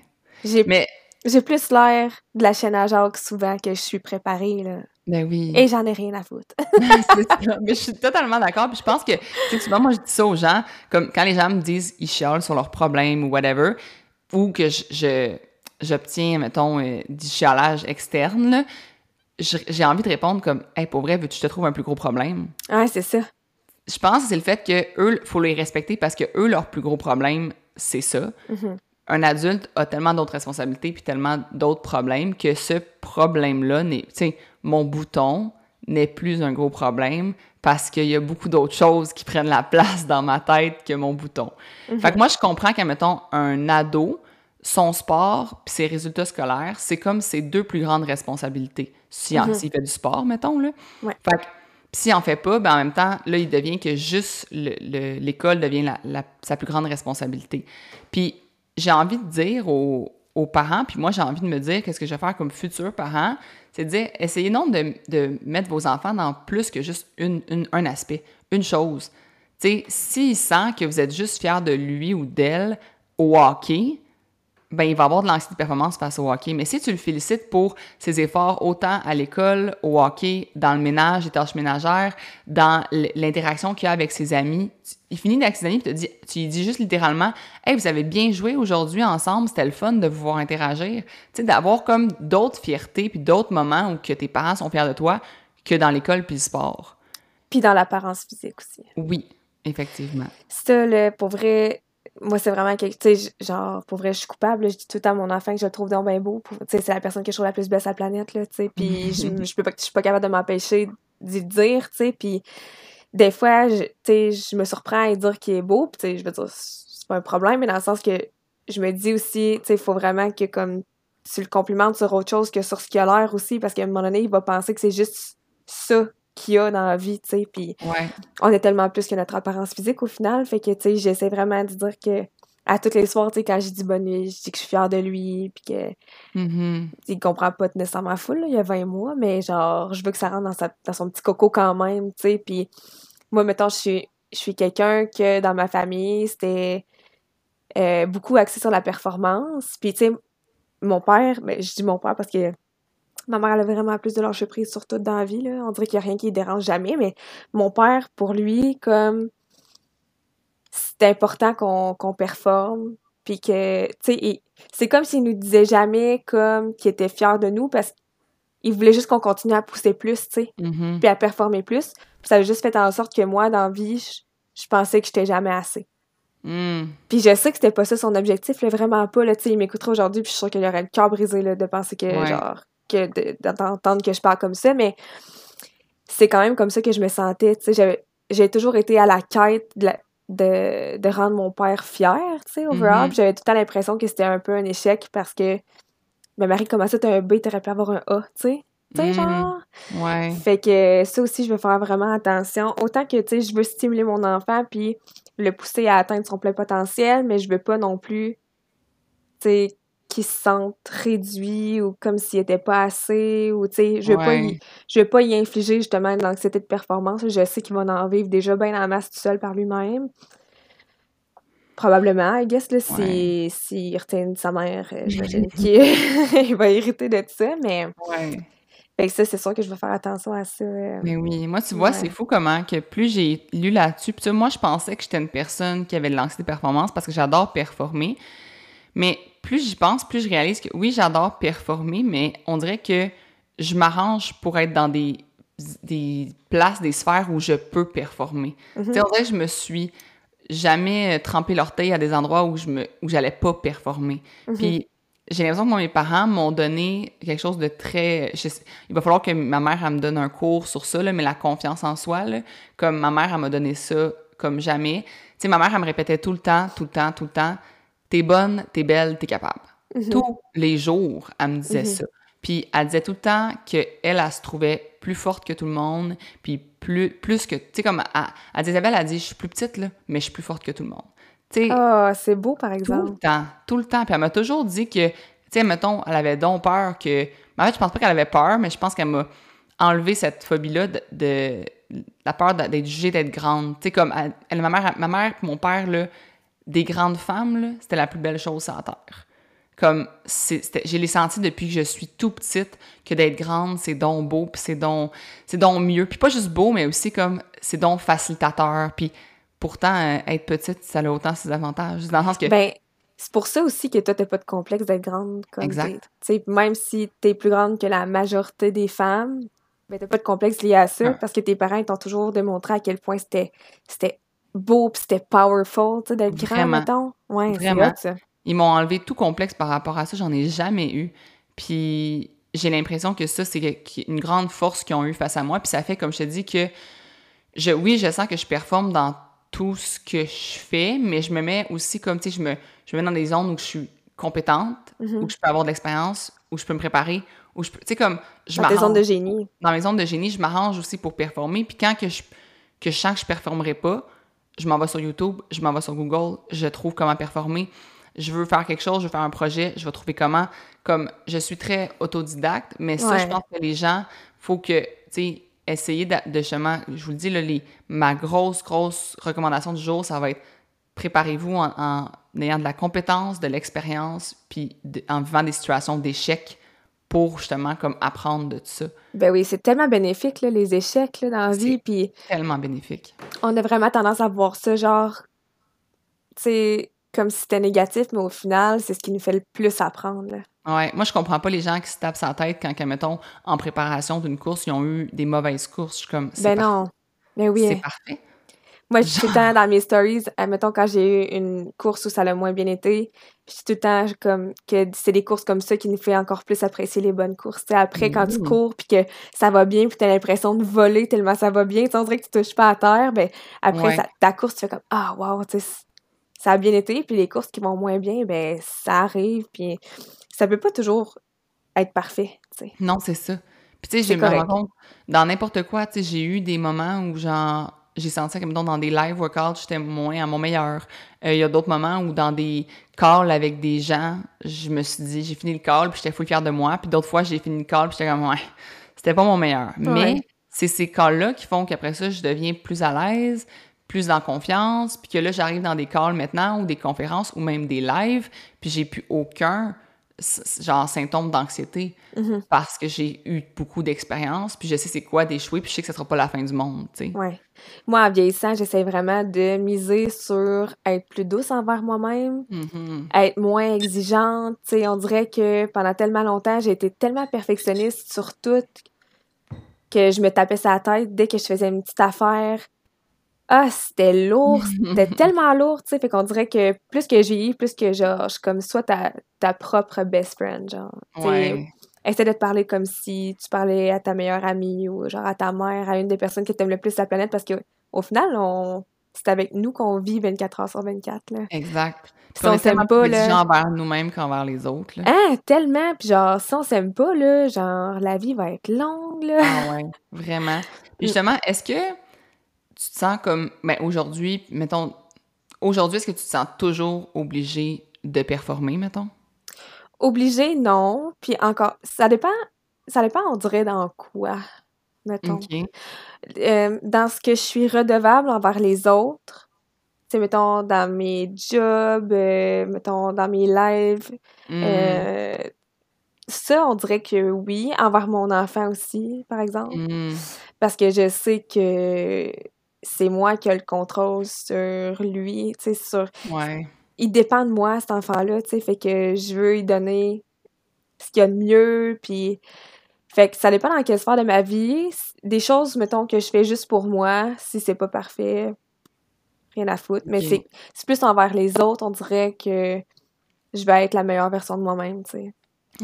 j'ai Mais j'ai plus l'air de la chaîne à Jacques souvent que je suis préparée, là. Ben oui. Et j'en ai rien à foutre. ça. Mais je suis totalement d'accord. Puis je pense que, tu sais, souvent, moi, je dis ça aux gens, comme quand les gens me disent ils chialent sur leurs problèmes ou whatever, ou que je, j'obtiens, mettons, euh, du chialage externe, là, j'ai envie de répondre comme Hey, pour vrai, veux-tu te trouve un plus gros problème? Ouais, c'est ça. Je pense que c'est le fait que eux, faut les respecter parce que eux, leur plus gros problème, c'est ça. Mhm. Un adulte a tellement d'autres responsabilités puis tellement d'autres problèmes que ce problème-là n'est. Tu sais, mon bouton n'est plus un gros problème parce qu'il y a beaucoup d'autres choses qui prennent la place dans ma tête que mon bouton. Mhm. Fait que moi, je comprends qu'à, mettons, un ado, son sport puis ses résultats scolaires, c'est comme ses deux plus grandes responsabilités. Si Mhm. s'il fait du sport, mettons, là. Ouais. Fait que s'il en fait pas, ben en même temps, là, il devient que juste le- le- l'école devient la- la- sa plus grande responsabilité. Puis j'ai envie de dire aux, aux parents, puis moi, j'ai envie de me dire qu'est-ce que je vais faire comme futur parent, c'est de dire, essayez non de, de mettre vos enfants dans plus que juste une, un aspect, une chose. S'il sent que vous êtes juste fier de lui ou d'elle au hockey, ben il va avoir de l'anxiété de performance face au hockey. Mais si tu le félicites pour ses efforts autant à l'école, au hockey, dans le ménage, les tâches ménagères, dans l'interaction qu'il a avec ses amis, il finit avec ses amis et te dit, tu lui dis juste littéralement Hey, vous avez bien joué aujourd'hui ensemble, c'était le fun de vous voir interagir. Tu sais, d'avoir comme d'autres fiertés puis d'autres moments où que tes parents sont fiers de toi que dans l'école puis le sport. Puis dans l'apparence physique aussi. Oui, effectivement. Ça, là, pour vrai, moi, c'est vraiment quelque... Tu sais, genre, pour vrai, je suis coupable. Je dis tout le temps à mon enfant que je le trouve donc bien beau. Pour- Tu sais, c'est la personne que je trouve la plus belle sur la planète, là, tu sais. Puis je, je peux pas, je suis pas capable de m'empêcher d'y le dire, tu sais. Puis des fois, je, tu sais, je me surprends à dire qu'il est beau. Puis, tu sais, je veux dire, c'est pas un problème, mais dans le sens que je me dis aussi, tu sais, il faut vraiment que, comme, tu le complimentes sur autre chose que sur ce qu'il a l'air aussi, parce qu'à un moment donné, il va penser que c'est juste ça qu'il a dans la vie, tu sais. Puis Ouais. on est tellement plus que notre apparence physique au final. Fait que, tu sais, j'essaie vraiment de dire que à tous les soirs, tu sais, quand je dis bonne nuit, je dis que je suis fière de lui, puis que Mhm. il comprend pas nécessairement full, là, il y a 20 mois, mais genre, je veux que ça rentre dans, sa, dans son petit coco quand même, tu sais. Puis moi, mettons, je suis, je suis quelqu'un que dans ma famille, c'était euh, beaucoup axé sur la performance. Puis, tu sais, mon père, ben, je dis mon père parce que ma mère, elle a vraiment plus de lâcher prise sur tout dans la vie, là. On dirait qu'il n'y a rien qui le dérange jamais, mais mon père, pour lui, comme c'est important qu'on performe, puis que, tu sais, c'est comme s'il nous disait jamais comme qu'il était fier de nous parce qu'il voulait juste qu'on continue à pousser plus, tu sais, Mhm. puis à performer plus. Puis ça a juste fait en sorte que moi, dans la vie, je, je pensais que j'étais jamais assez. Mm. Puis je sais que c'était pas ça son objectif, là, vraiment pas, là, tu sais, il m'écouterait aujourd'hui, puis je suis sûre qu'il aurait le cœur brisé, là, de penser que, Ouais. genre, d'entendre que je parle comme ça, mais c'est quand même comme ça que je me sentais, tu sais, j'avais- j'ai toujours été à la quête de, la- de, de rendre mon père fier, tu sais, overall, Mhm. puis j'avais tout le temps l'impression que c'était un peu un échec parce que ma Marie, comment ça, t'as un B, t'aurais pu avoir un A, tu sais, tu sais, Mhm. genre... Ouais. Fait que ça aussi, je vais faire vraiment attention. Autant que, tu sais, je veux stimuler mon enfant puis le pousser à atteindre son plein potentiel, mais je veux pas non plus, tu sais, qu'il se sente réduit ou comme s'il était pas assez ou, tu sais, je veux pas Ouais. y, je veux pas y infliger justement de l'anxiété de performance. Je sais qu'il va en vivre déjà bien en masse tout seul par lui-même. Probablement, I guess, là, si, Ouais. s'il retient sa mère, euh, j'imagine qu'il va hériter de ça, mais... Ouais. Fait que ça, c'est sûr que je vais faire attention à ça. euh. Mais oui, moi, tu vois, Ouais. c'est fou comment que plus j'ai lu là-dessus, puis moi, je pensais que j'étais une personne qui avait de l'anxiété de performance parce que j'adore performer. Mais plus j'y pense, plus je réalise que oui, j'adore performer, mais on dirait que je m'arrange pour être dans des, des places, des sphères où je peux performer. Tu sais, on dirait que je me suis jamais trempé l'orteil à des endroits où je me où j'allais pas performer. Mhm. Puis j'ai l'impression que moi, mes parents m'ont donné quelque chose de très. je sais- il va falloir que ma mère elle me donne un cours sur ça, là, mais la confiance en soi, là, comme ma mère, elle m'a donné ça comme jamais. Tu sais, ma mère, elle me répétait tout le temps, tout le temps, tout le temps T'es bonne, t'es belle, t'es capable. Mhm. Tous les jours, elle me disait Mhm. ça. Puis elle disait tout le temps qu'elle, elle, elle se trouvait plus forte que tout le monde, puis plus, plus que. Tu sais, comme. Elle, elle dit, Isabelle, elle dit, je suis plus petite, là, mais je suis plus forte que tout le monde. Tu sais, Ah, c'est beau, par tout exemple. le temps, tout le temps. Puis elle m'a toujours dit que, tu sais, mettons, elle avait donc peur que. Mais en fait, je pense pas qu'elle avait peur, mais je pense qu'elle m'a enlevé cette phobie-là de, de- la peur d'être jugée, d'être grande. Tu sais, comme elle- elle- ma mère, ma mère et mon père, là, des grandes femmes, c'était la plus belle chose sur la terre. comme, j'ai les senti depuis que je suis tout petite, que d'être grande, c'est donc beau, puis c'est donc, c'est donc mieux. Puis pas juste beau, mais aussi comme, c'est donc facilitateur. Puis pourtant, euh, être petite, ça a autant ses avantages. Dans le sens que... Ben, c'est pour ça aussi que toi, t'as pas de complexe d'être grande. Comme exact. même si t'es plus grande que la majorité des femmes, ben t'as pas de complexe lié à ça, parce que tes parents t'ont toujours démontré à quel point c'était beau puis c'était powerful, tu sais, d'être grand, mettons. Ouais, Vraiment. ça. Ils m'ont enlevé tout complexe par rapport à ça. J'en ai jamais eu. Puis j'ai l'impression que ça, c'est une grande force qu'ils ont eu face à moi. Puis ça fait, comme je te dis, que je, oui, je sens que je performe dans tout ce que je fais, mais je me mets aussi comme, tu sais, je me, je me mets dans des zones où je suis compétente, mm-hmm. où je peux avoir de l'expérience, où je peux me préparer, où je peux, tu sais, comme, je Dans tes zones de génie. Dans mes zones de génie, je m'arrange aussi pour performer. Puis quand que je, que je sens que je performerai pas, je m'en vais sur YouTube, je m'en vais sur Google, je trouve comment performer. Je veux faire quelque chose, je veux faire un projet, je vais trouver comment. Comme je suis très autodidacte, mais ça, je pense que les gens, faut que, tu sais, essayer de, justement, je vous le dis, là, les, ma grosse, grosse recommandation du jour, ça va être préparez-vous en, ayant de la compétence, de l'expérience, puis en vivant des situations d'échec pour justement comme apprendre de ça. Ben oui, c'est tellement bénéfique là, les échecs là, dans la vie puis tellement bénéfique. On a vraiment tendance à voir ça genre c'est comme si c'était négatif mais au final, c'est ce qui nous fait le plus apprendre. Ouais, moi je comprends pas les gens qui se tapent sa tête quand mettons en préparation d'une course, ils ont eu des mauvaises courses, je suis comme Ben non. Mais oui. C'est parfait. Moi, je suis tout le temps dans mes stories, admettons, quand j'ai eu une course où ça a moins bien été, je suis tout le temps comme que c'est des courses comme ça qui nous fait encore plus apprécier les bonnes courses. après, quand tu mmh. cours, puis que ça va bien, puis tu as l'impression de voler tellement ça va bien, on dirait que tu touches pas à terre, ben après, ta course, tu fais comme « Ah, wow, ça a bien été », puis les courses qui vont moins bien, ben ça arrive, puis ça peut pas toujours être parfait. Non, c'est ça. Puis tu sais, je me rends compte, dans n'importe quoi, tu sais, j'ai eu des moments où genre j'ai senti que dans des live workouts, j'étais moins à mon meilleur. Euh, il y a d'autres moments où dans des calls avec des gens, je me suis dit, j'ai fini le call, puis j'étais full fière de moi. Puis d'autres fois, j'ai fini le call, puis j'étais comme, ouais, c'était pas mon meilleur. Mais c'est ces calls-là qui font qu'après ça, je deviens plus à l'aise, plus en confiance, puis que là, j'arrive dans des calls maintenant, ou des conférences, ou même des lives, puis j'ai plus aucun genre symptômes d'anxiété mm-hmm. parce que j'ai eu beaucoup d'expérience puis je sais c'est quoi d'échouer puis je sais que ce sera pas la fin du monde tu sais ouais moi en vieillissant j'essaie vraiment de miser sur être plus douce envers moi-même mm-hmm. être moins exigeante tu sais on dirait que pendant tellement longtemps j'ai été tellement perfectionniste sur tout que je me tapais sa tête dès que je faisais une petite affaire ah, c'était lourd, c'était tellement lourd, tu sais, fait qu'on dirait que plus que j'ai plus que genre, je comme soit ta, ta propre best friend, genre. Ouais. Essaie de te parler comme si tu parlais à ta meilleure amie ou genre à ta mère, à une des personnes qui t'aiment le plus la planète parce que au final, on c'est avec nous qu'on vit 24 heures sur 24, là. Exact. si on, s'aime pas, là... envers nous-mêmes qu'envers les autres, là. Ah, tellement! Puis genre, si on s'aime pas, là, genre, la vie va être longue, là. Ah ouais, vraiment. Puis justement, est-ce que tu te sens comme, ben aujourd'hui, mettons, aujourd'hui, est-ce que tu te sens toujours obligé de performer, mettons? Obligé, non. Puis encore, ça dépend, ça dépend, on dirait, dans quoi, mettons. Euh, dans ce que je suis redevable envers les autres, tu sais, mettons, dans mes jobs, euh, mettons, dans mes lives, hmm. euh, ça, on dirait que oui, envers mon enfant aussi, par exemple. Hmm. Parce que je sais que c'est moi qui ai le contrôle sur lui, tu sais, sur... Ouais. Il dépend de moi, cet enfant-là, tu sais, fait que je veux lui donner ce qu'il y a de mieux, puis... Fait que ça dépend dans quelle sphère de ma vie. Des choses, mettons, que je fais juste pour moi, si c'est pas parfait, rien à foutre. Mais c'est plus envers les autres, on dirait que je vais être la meilleure version de moi-même, tu sais.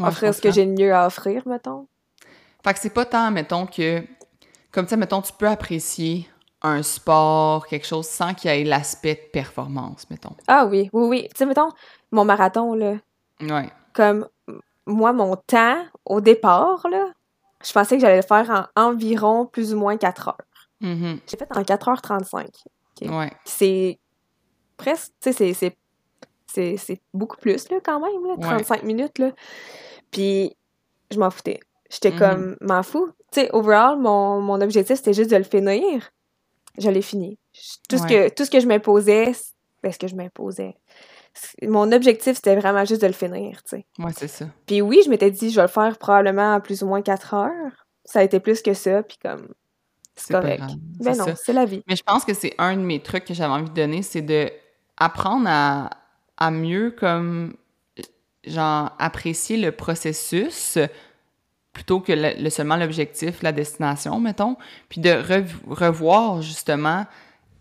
offrir ce que j'ai de mieux à offrir, mettons. Fait que c'est pas tant, mettons, que... Comme ça, mettons, tu peux apprécier un sport, quelque chose, sans qu'il y ait l'aspect de performance, mettons. Ah oui, oui, oui. Tu sais, mettons, mon marathon, là. Ouais. Comme, moi, mon temps, au départ, là, je pensais que j'allais le faire en environ plus ou moins 4 heures. Mm-hmm. J'ai fait en 4h35. Ouais. C'est presque, tu sais, c'est beaucoup plus, là, quand même, là, 35 minutes, là. Puis, je m'en foutais. J'étais mm-hmm. comme, m'en fous. Tu sais, overall, mon, mon objectif, c'était juste de le finir je l'ai fini. Tout, ce que, tout ce que je m'imposais, ben, ce que je m'imposais, mon objectif, c'était vraiment juste de le finir, tu sais. Ouais, c'est ça. Puis oui, je m'étais dit, je vais le faire probablement en plus ou moins quatre heures. Ça a été plus que ça, puis comme, c'est correct. Mais ben non, c'est la vie. Mais je pense que c'est un de mes trucs que j'avais envie de donner, c'est de apprendre à, à mieux, comme, genre, apprécier le processus plutôt que le, seulement l'objectif, la destination, mettons, puis de revoir justement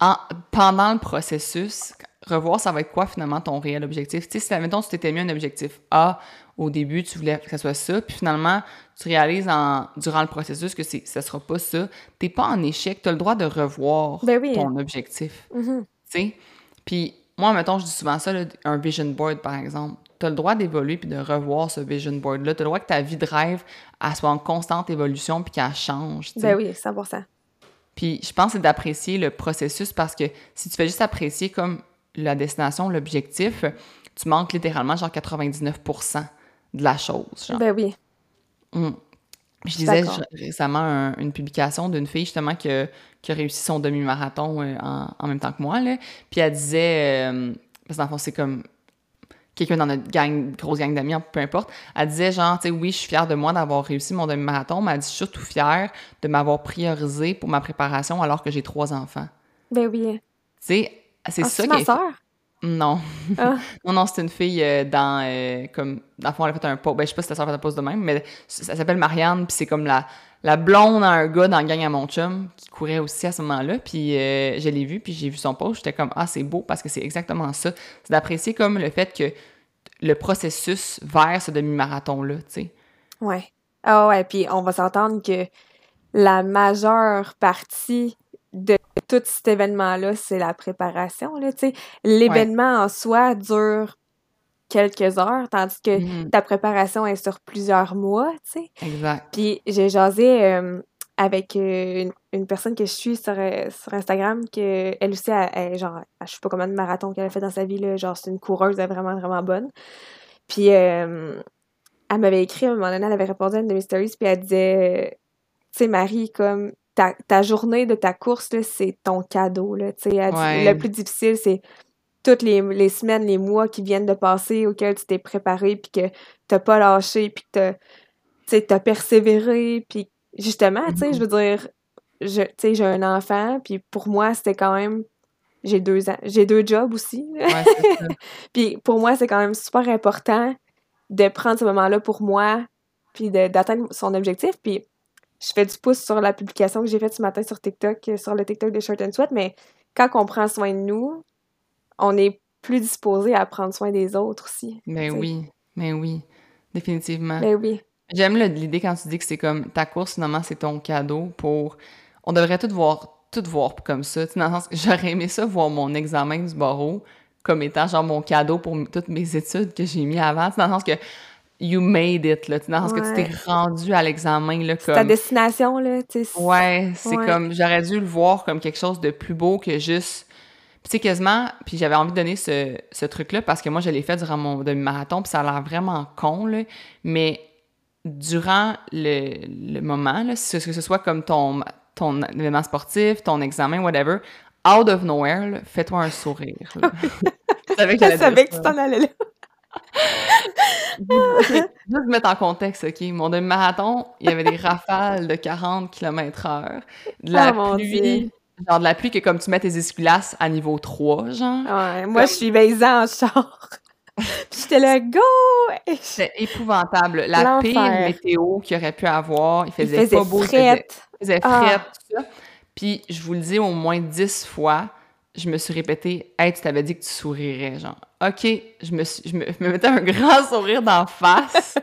en, pendant le processus, revoir ça va être quoi finalement ton réel objectif. Tu sais, si mettons tu t'étais mis un objectif A au début, tu voulais que ça soit ça, puis finalement tu réalises en, durant le processus que ça sera pas ça, t'es pas en échec, tu as le droit de revoir ben ton objectif. Mm-hmm. Tu sais, puis moi, mettons, je dis souvent ça, un vision board par exemple tu as le droit d'évoluer puis de revoir ce vision board-là. Tu as le droit que ta vie de rêve elle soit en constante évolution puis qu'elle change. Ben oui, 100%. Puis je pense que c'est d'apprécier le processus parce que si tu fais juste apprécier comme la destination, l'objectif, tu manques littéralement genre 99% de la chose. Ben oui. Hum. Je lisais récemment une publication d'une fille justement qui a, réussi son demi-marathon euh, en, même temps que moi. Là. Puis elle disait, euh, parce que dans le fond, c'est comme quelqu'un dans notre gang, grosse gang d'amis, peu importe, elle disait genre, tu sais, oui, je suis fière de moi d'avoir réussi mon demi-marathon, mais elle dit, je suis surtout fière de m'avoir priorisé pour ma préparation alors que j'ai trois enfants. Ben oui. Tu sais, c'est ah, ça qui ma soeur? Non. Ah. non, non, c'est une fille euh, dans, euh, comme, dans le fond, elle a fait un post, ben je sais pas si ta soeur a fait un post de même, mais ça s'appelle Marianne, puis c'est comme la, la blonde à un gars dans gang à mon chum qui courait aussi à ce moment-là. Puis euh, je l'ai vu, puis j'ai vu son post. J'étais comme, ah, c'est beau parce que c'est exactement ça. C'est d'apprécier comme le fait que le processus vers ce demi-marathon-là, tu sais. Ouais. Ah ouais, puis on va s'entendre que la majeure partie de tout cet événement-là, c'est la préparation, là. L'événement en soi dure quelques heures, tandis que mm-hmm. ta préparation est sur plusieurs mois, tu sais. Exact. Puis j'ai jasé euh, avec euh, une, personne que je suis sur, euh, sur Instagram, que elle aussi, elle, genre, je sais pas combien de marathons qu'elle a fait dans sa vie, là, genre, c'est une coureuse vraiment, vraiment bonne. Puis elle m'avait écrit, à un moment donné, elle avait répondu à une de mes stories, puis elle disait, tu sais, Marie, comme, ta, ta, journée de ta course, c'est ton cadeau, là. Le plus difficile, c'est toutes les, semaines, les mois qui viennent de passer auxquels tu t'es préparé, puis que t'as pas lâché, puis que tu as persévéré, puis justement, tu sais, je veux dire, je, tu sais, j'ai un enfant, puis pour moi, c'était quand même j'ai deux ans, j'ai deux jobs aussi. puis pour moi, c'est quand même super important de prendre ce moment-là pour moi, puis d'atteindre son objectif. Puis je fais du pouce sur la publication que j'ai faite ce matin sur TikTok, sur le TikTok de Short and Sweat, mais quand on prend soin de nous, on est plus disposé à prendre soin des autres aussi. Mais oui, mais oui, définitivement. Mais oui. J'aime l'idée quand tu dis que c'est comme ta course, finalement, c'est ton cadeau pour. On devrait tout voir, tout voir comme ça. Dans le sens que j'aurais aimé ça, voir mon examen du barreau comme étant genre mon cadeau pour toutes mes études que j'ai mis avant. Dans le sens que you made it, là. Dans le sens que tu t'es rendu à l'examen, là. Comme... ta destination, là. Ouais, c'est comme. J'aurais dû le voir comme quelque chose de plus beau que juste tu sais, quasiment, puis j'avais envie de donner ce, ce truc-là parce que moi, je l'ai fait durant mon demi-marathon, puis ça a l'air vraiment con, là, mais durant le, le moment, là, que ce soit comme ton, ton événement sportif, ton examen, whatever, out of nowhere, fais-toi un sourire. je savais, que tu t'en allais là. Juste mettre en contexte, OK? Mon demi-marathon, il y avait des rafales de 40 km/h, de la oh, pluie, Genre de la pluie que comme tu mets tes essuie-glaces à niveau 3, genre. Ouais, moi je suis baisant en char. J'étais là, go! C'était épouvantable. La pire météo qu'il aurait pu avoir. Il faisait, pas beau. Il faisait, faisait ah. tout ça. Puis je vous le dis au moins dix fois, je me suis répété Hey, tu t'avais dit que tu sourirais, genre. OK, je me, suis, je me, mettais un grand sourire d'en face.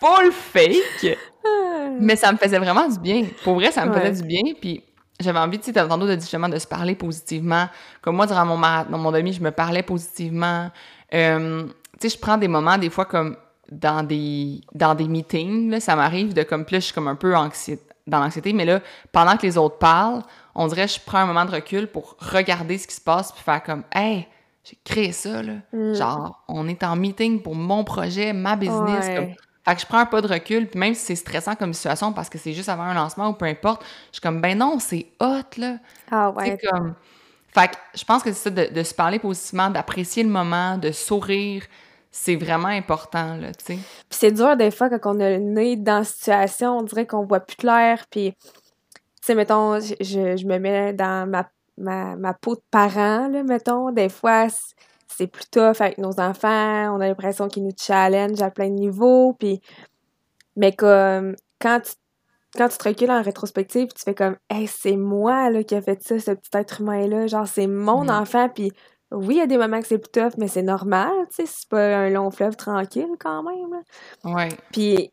full fake. Ah. Mais ça me faisait vraiment du bien. Pour vrai, ça me faisait du bien. Puis j'avais envie, tu sais, tantôt de justement de se parler positivement. Comme moi, durant mon marathon, mon demi, je me parlais positivement. Euh, tu sais, je prends des moments, des fois, comme dans des, dans des meetings, là, ça m'arrive de comme, plus je suis comme un peu dans l'anxiété, mais là, pendant que les autres parlent, on dirait je prends un moment de recul pour regarder ce qui se passe puis faire comme, hey, j'ai créé ça, là. Mm. Genre, on est en meeting pour mon projet, ma business. Comme, fait que je prends un pas de recul, puis même si c'est stressant comme situation parce que c'est juste avant un lancement ou peu importe, je suis comme, ben non, c'est hot, là. Ah ouais. comme, Fait que je pense que c'est ça, de, de se parler positivement, d'apprécier le moment, de sourire, c'est vraiment important, là, tu sais. Puis c'est dur des fois quand on a le nez dans la situation, on dirait qu'on voit plus clair, puis sais, mettons, je, je, je me mets dans ma, ma, ma peau de parent, là, mettons, des fois, c'est plus tough avec nos enfants, on a l'impression qu'ils nous challenge à plein de niveaux, puis mais comme quand tu, quand tu te recules en rétrospective, tu fais comme Hey, c'est moi là, qui a fait ça, ce petit être humain-là. Genre, c'est mon Mhm. enfant, puis oui, il y a des moments que c'est plus tough, mais c'est normal, tu sais, c'est pas un long fleuve tranquille quand même. là. Ouais. Puis,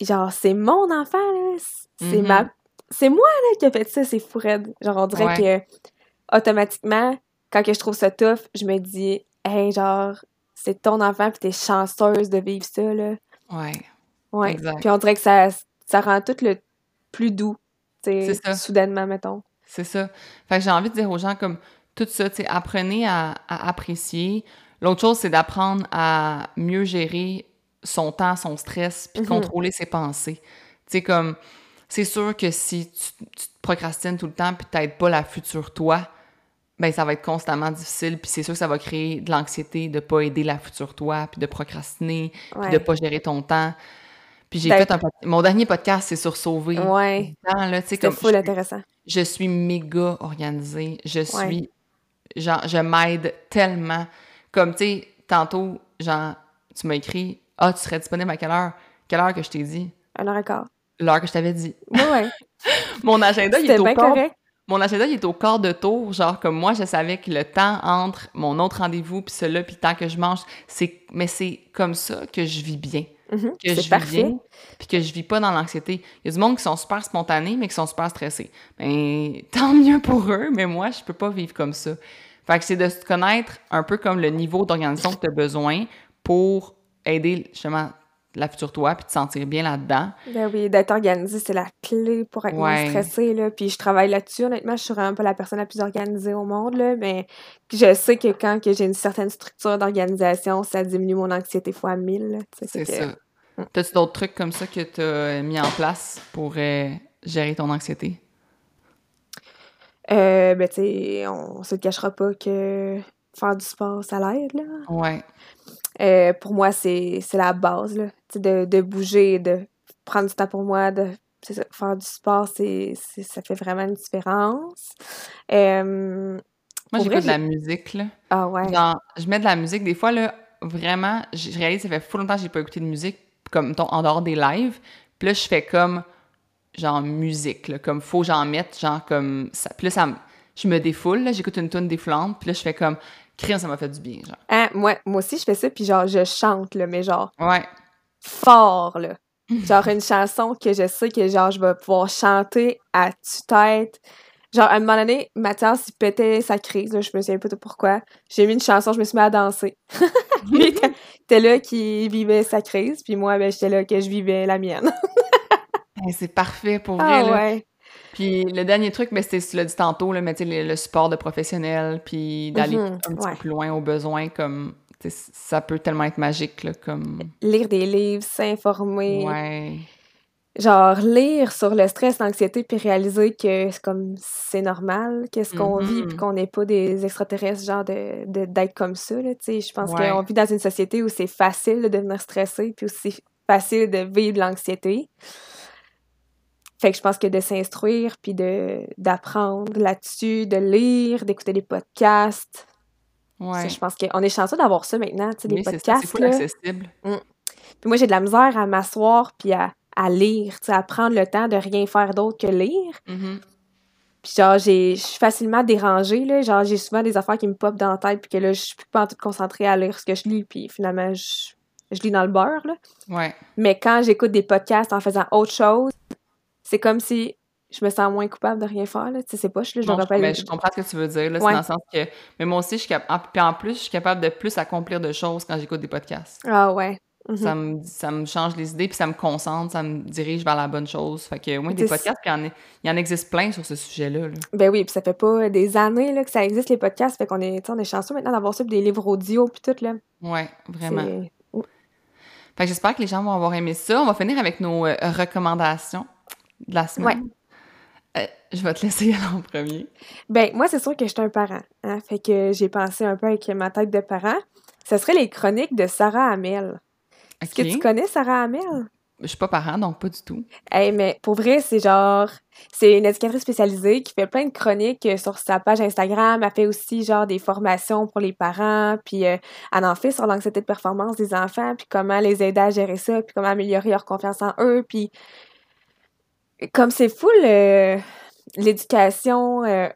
genre, c'est mon enfant, là. C'est Mhm. ma. C'est moi, là, qui a fait ça, c'est fou raide. Genre, on dirait que, automatiquement, quand que je trouve ça tough, je me dis, hey, genre, c'est ton enfant, puis t'es chanceuse de vivre ça, là. Ouais. Ouais. Exact. Puis on dirait que ça, ça rend tout le plus doux, tu sais, soudainement, mettons. C'est ça. Fait que j'ai envie de dire aux gens comme tout ça, tu sais, apprenez à, à apprécier. L'autre chose, c'est d'apprendre à mieux gérer son temps, son stress, puis Mhm. contrôler ses pensées. Tu sais, comme, c'est sûr que si tu, tu te procrastines tout le temps, puis t'aides pas la future toi, ben ça va être constamment difficile, puis c'est sûr que ça va créer de l'anxiété de pas aider la future toi, puis de procrastiner, puis Ouais. de pas gérer ton temps. Puis j'ai D'être- fait un mon dernier podcast, c'est sur sauver Ouais. comme full je- intéressant. je suis méga organisée. Je suis. Genre, je m'aide tellement. Comme, tu sais, tantôt, genre, tu m'as écrit Ah, tu serais disponible à quelle heure Quelle heure que je t'ai dit? Un heure et quart. L'heure que je t'avais dit. Ouais, ouais. Mon agenda, il est au correct. Mon agenda, il est au quart de tour. Genre, comme moi, je savais que le temps entre mon autre rendez-vous puis celui-là, puis le temps que je mange, c'est. Mais c'est comme ça que je vis bien. Mhm. Que je C'est vis parfait. bien, puis que je vis pas dans l'anxiété. Il y a du monde qui sont super spontanés, mais qui sont super stressés. Ben, tant mieux pour eux, mais moi, je peux pas vivre comme ça. Fait que c'est de se connaître un peu comme le niveau d'organisation que tu as besoin pour aider justement la future toi, puis te sentir bien là-dedans. Ben oui, d'être organisé, c'est la clé pour être moins stressé, là. Puis je travaille là-dessus, honnêtement, je suis vraiment pas la personne la plus organisée au monde, là, mais je sais que quand que j'ai une certaine structure d'organisation, ça diminue mon anxiété fois mille, C'est que- ça. T'as-tu d'autres trucs comme ça que tu as mis en place pour euh, gérer ton anxiété? Euh, ben, tu sais, on se le cachera pas que faire du sport, ça l'aide, là. Ouais. Euh, pour moi, c'est la base, là. Tu sais, de, de bouger, de prendre du temps pour moi, de ça, faire du sport, c'est ça fait vraiment une différence. Euh, Moi, j'écoute de la musique, là. ah ouais. Je mets de la musique. Des fois, là, vraiment, je réalise que ça fait fou longtemps que j'ai pas écouté de musique, comme en dehors des lives. Puis là, je fais comme, genre, musique, là, comme faut que j'en mette, genre, comme ça. Puis là, ça je me défoule, là, j'écoute une tune défoulante, puis là, je fais comme, crime, ça m'a fait du bien, genre. Hein, moi, moi aussi, je fais ça, puis genre, je chante, là, mais genre, Ouais, fort, là. Genre, une chanson que je sais que, genre, je vais pouvoir chanter à tue-tête. Genre, à un moment donné, Mathias, il pétait sa crise, là, je me souviens pas de pourquoi. J'ai mis une chanson, je me suis mis à danser. Lui, était là qui vivait sa crise, puis moi, ben, j'étais là que je vivais la mienne. Hey, c'est parfait pour vrai, Ah là. ouais. Puis le dernier truc, mais c'était, tu l'as dit tantôt, là, mais le, le support de professionnels, puis d'aller Mhm, un petit ouais. peu plus loin aux besoins, comme, ça peut tellement être magique, là, comme... Lire des livres, s'informer. Ouais. Genre, lire sur le stress, l'anxiété, puis réaliser que c'est comme c'est normal, qu'est-ce qu'on vit, Mhm. puis qu'on n'est pas des extraterrestres, genre, de, de- d'être comme ça. Je pense Ouais. qu'on vit dans une société où c'est facile de devenir stressé, puis aussi facile de vivre l'anxiété. Fait que je pense que de s'instruire, puis de, d'apprendre là-dessus, de lire, d'écouter des podcasts, Ouais. ça, je pense qu'on est chanceux d'avoir ça maintenant, tu sais, des c'est c'est podcasts, là. accessible. Puis moi, j'ai de la misère à m'asseoir puis à, à lire, tu sais, à prendre le temps de rien faire d'autre que lire. Mhm. Puis genre, j'ai, je suis facilement dérangée, là. Genre, j'ai souvent des affaires qui me popent dans la tête puis que là, je suis plus pas en tout concentrée à lire ce que je lis puis finalement, je, je lis dans le beurre, là. Ouais. Mais quand j'écoute des podcasts en faisant autre chose, c'est comme si je me sens moins coupable de rien faire, là. Tu sais, c'est pas, je, je je, rappelle... mais je comprends ce que tu veux dire, là. C'est dans le sens que... Mais moi aussi, je suis capable... Puis en plus, je suis capable de plus accomplir de choses quand j'écoute des podcasts. Ah ouais. Mhm. Ça, me, ça me change les idées, puis ça me concentre, ça me dirige vers la bonne chose. Fait que, oui, des podcasts, puis il y en a- il y en existe plein sur ce sujet-là, là. Ben oui, puis ça fait pas des années, là, que ça existe, les podcasts. Fait qu'on est, on est chanceux maintenant d'avoir ça, puis des livres audio puis tout, là. Ouais, vraiment. Fait que j'espère que les gens vont avoir aimé ça. On va finir avec nos euh, recommandations de la semaine. Euh, je vais te laisser aller en premier. Ben, moi, c'est sûr que je suis un parent. Hein? Fait que j'ai pensé un peu avec ma tête de parent. Ce serait les chroniques de Sarah Hamel. Est-ce que tu connais Sarah Hamel? Je suis pas parent, donc pas du tout. Hey, mais pour vrai, c'est genre. C'est une éducatrice spécialisée qui fait plein de chroniques euh, sur sa page Instagram. Elle fait aussi genre des formations pour les parents. Puis euh, elle en fait sur l'anxiété de performance des enfants. Puis comment les aider à gérer ça. Puis comment améliorer leur confiance en eux. Puis comme c'est fou l'éducation. Euh,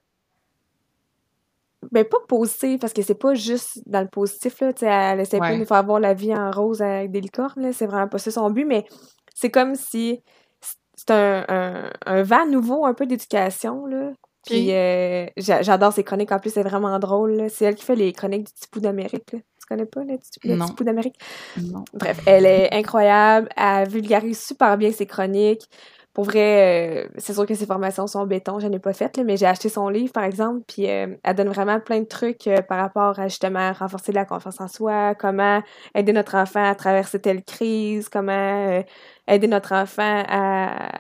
ben, pas positive, parce que c'est pas juste dans le positif, là. Tu sais, elle essaie pas de nous faire voir la vie en rose avec des licornes, là. C'est vraiment pas ça son but, mais c'est comme si c'est un, un, un, vent nouveau un peu d'éducation, là. Puis euh, j'adore ses chroniques. En plus, c'est vraiment drôle. C'est elle qui fait les chroniques du Tipou d'Amérique. Tu connais pas le Tipou d'Amérique? Bref, elle est incroyable. Elle vulgarise super bien ses chroniques. Pour vrai, euh, c'est sûr que ses formations sont béton, je n'ai pas faites, mais j'ai acheté son livre, par exemple, puis euh, elle donne vraiment plein de trucs euh, par rapport à justement renforcer la confiance en soi, comment aider notre enfant à traverser telle crise, comment aider notre enfant à.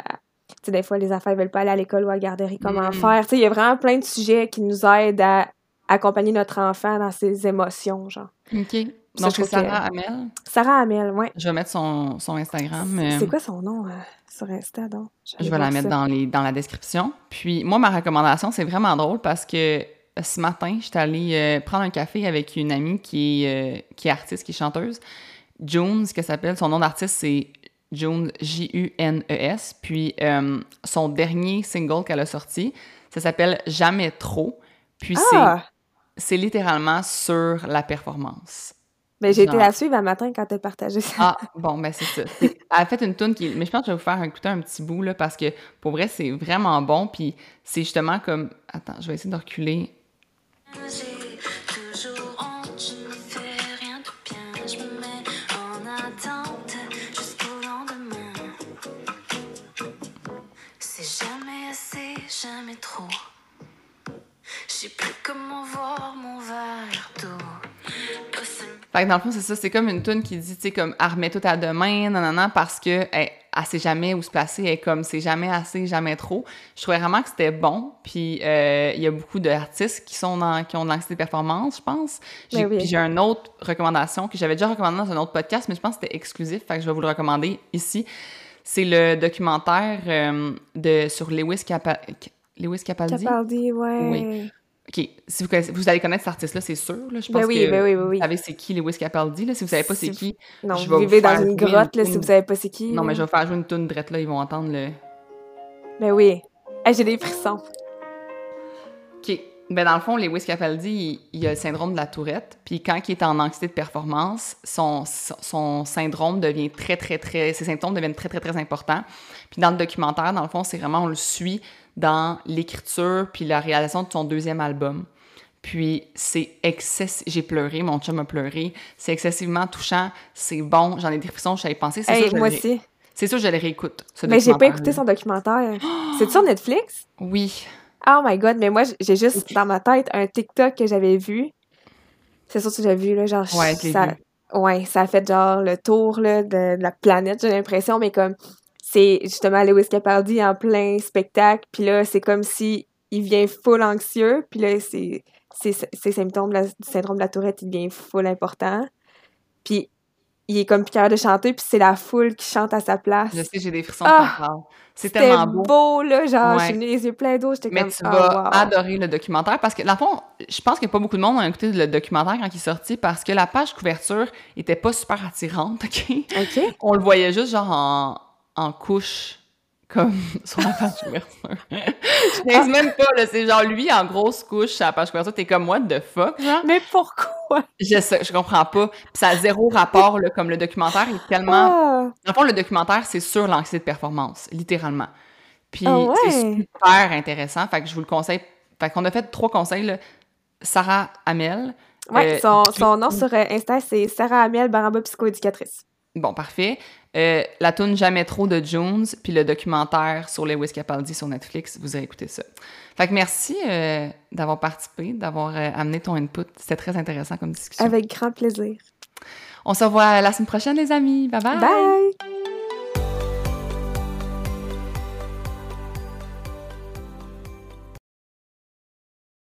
Tu sais, des fois, les enfants ne veulent pas aller à l'école ou à la garderie, comment mm. faire. Tu sais, il y a vraiment plein de sujets qui nous aident à accompagner notre enfant dans ses émotions, genre. OK. Donc, c'est Sarah Hamel. Sarah Hamel, oui. Je vais mettre son, son Instagram. C'est quoi son nom? Sur Insta, donc. Je vais la mettre dans, les, dans la description. Puis moi, ma recommandation, c'est vraiment drôle parce que euh, ce matin, j'étais allée euh, prendre un café avec une amie qui est, euh, qui est artiste, qui est chanteuse. Qu'elle s'appelle. Son nom d'artiste, c'est Junes, J-U-N-E-S. Puis son dernier single qu'elle a sorti, ça s'appelle Jamais trop. Puis ah! c'est littéralement sur la performance. Ben, j'ai été la suivre un matin quand elle partagé ça. Ah, bon, ben c'est ça. Elle a fait une tune qui... Mais je pense que je vais vous faire écouter un petit bout, là, parce que, pour vrai, c'est vraiment bon, puis c'est justement comme... Attends, je vais essayer de reculer. C'est jamais assez, jamais trop. Fait que dans le fond, c'est ça, c'est comme une tune qui dit, tu sais, comme, armée tout à demain, non, parce que elle, elle, sait jamais où se placer, elle est comme, c'est jamais assez, jamais trop. Je trouvais vraiment que c'était bon, puis euh, il y a beaucoup d'artistes qui sont dans, qui ont de l'anxiété de performance, je pense. Ben puis j'ai une autre recommandation que j'avais déjà recommandée dans un autre podcast, mais je pense que c'était exclusif, fait que je vais vous le recommander ici. C'est le documentaire euh, de, sur Lewis, Capaldi. Lewis Capaldi. Capaldi, ouais. Oui. OK. Si vous, vous allez connaître cet artiste-là, c'est sûr. Là. Je ben pense oui, que ben oui, oui. vous savez c'est qui Lewis Capaldi. Là. Si vous savez pas c'est qui, non, je vais vous vivez dans une grotte là, si vous savez pas c'est qui. Non, mais je vais faire jouer une tune drette là, ils vont entendre le. Ben oui. J'ai des frissons. OK. Ben dans le fond, Lewis Capaldi, il, a le syndrome de la tourette. Puis quand il est en anxiété de performance, son, son syndrome devient très, très, très... Ses symptômes deviennent très, très, très importants. Puis dans le documentaire, dans le fond, c'est vraiment, on le suit dans l'écriture puis la réalisation de son deuxième album. Puis c'est excessif. J'ai pleuré, mon chum a pleuré. C'est excessivement touchant. C'est bon. J'en ai des frissons, je savais penser. C'est hey, moi aussi. C'est sûr, je le réécoute. mais j'ai pas écouté son documentaire. C'est sur Netflix? Oui. Oh my god, mais moi, j'ai juste dans ma tête un TikTok que j'avais vu. C'est sûr que tu l'as vu, là. Genre, ouais, ça, ouais, ça a fait genre le tour là, de, de la planète, j'ai l'impression, mais comme c'est justement Lewis Capaldi en plein spectacle, puis là, c'est comme si il vient full anxieux, puis là, c'est ses symptômes du syndrome de la tourette, il devient full important. Puis il est comme plus de chanter, puis c'est la foule qui chante à sa place. Je sais, j'ai des frissons ah, C'est tellement beau. beau, là, genre, j'ai les yeux pleins d'eau, j'étais comme... Mais tu vas oh, adorer le documentaire, parce que, dans le fond, je pense que pas beaucoup de monde a écouté le documentaire quand il est sorti, parce que la page couverture était pas super attirante, OK? OK. On le voyait juste, genre, en en couche comme sur la page couverture. je pense même pas, là. C'est genre lui en grosse couche sur la page couverture. T'es comme, what the fuck, genre? Mais pourquoi? Je sais, je comprends pas. Puis ça a zéro rapport, là, comme le documentaire est tellement... Ah. fond, le documentaire, c'est sur l'anxiété de performance, littéralement. Puis ah c'est super intéressant. Fait que je vous le conseille. Fait qu'on a fait trois conseils, là. Sarah Amel. Ouais, son, son, nom sur euh, Insta, c'est Sarah Amel, Baramba psychoéducatrice. Bon, parfait. Euh, la tune Jamais trop de Jones, puis le documentaire sur Lewis Capaldi sur Netflix, vous avez écouté ça. Fait que merci euh, d'avoir participé, d'avoir euh, amené ton input. C'était très intéressant comme discussion. Avec grand plaisir. On se revoit la semaine prochaine, les amis. Bye bye! Bye!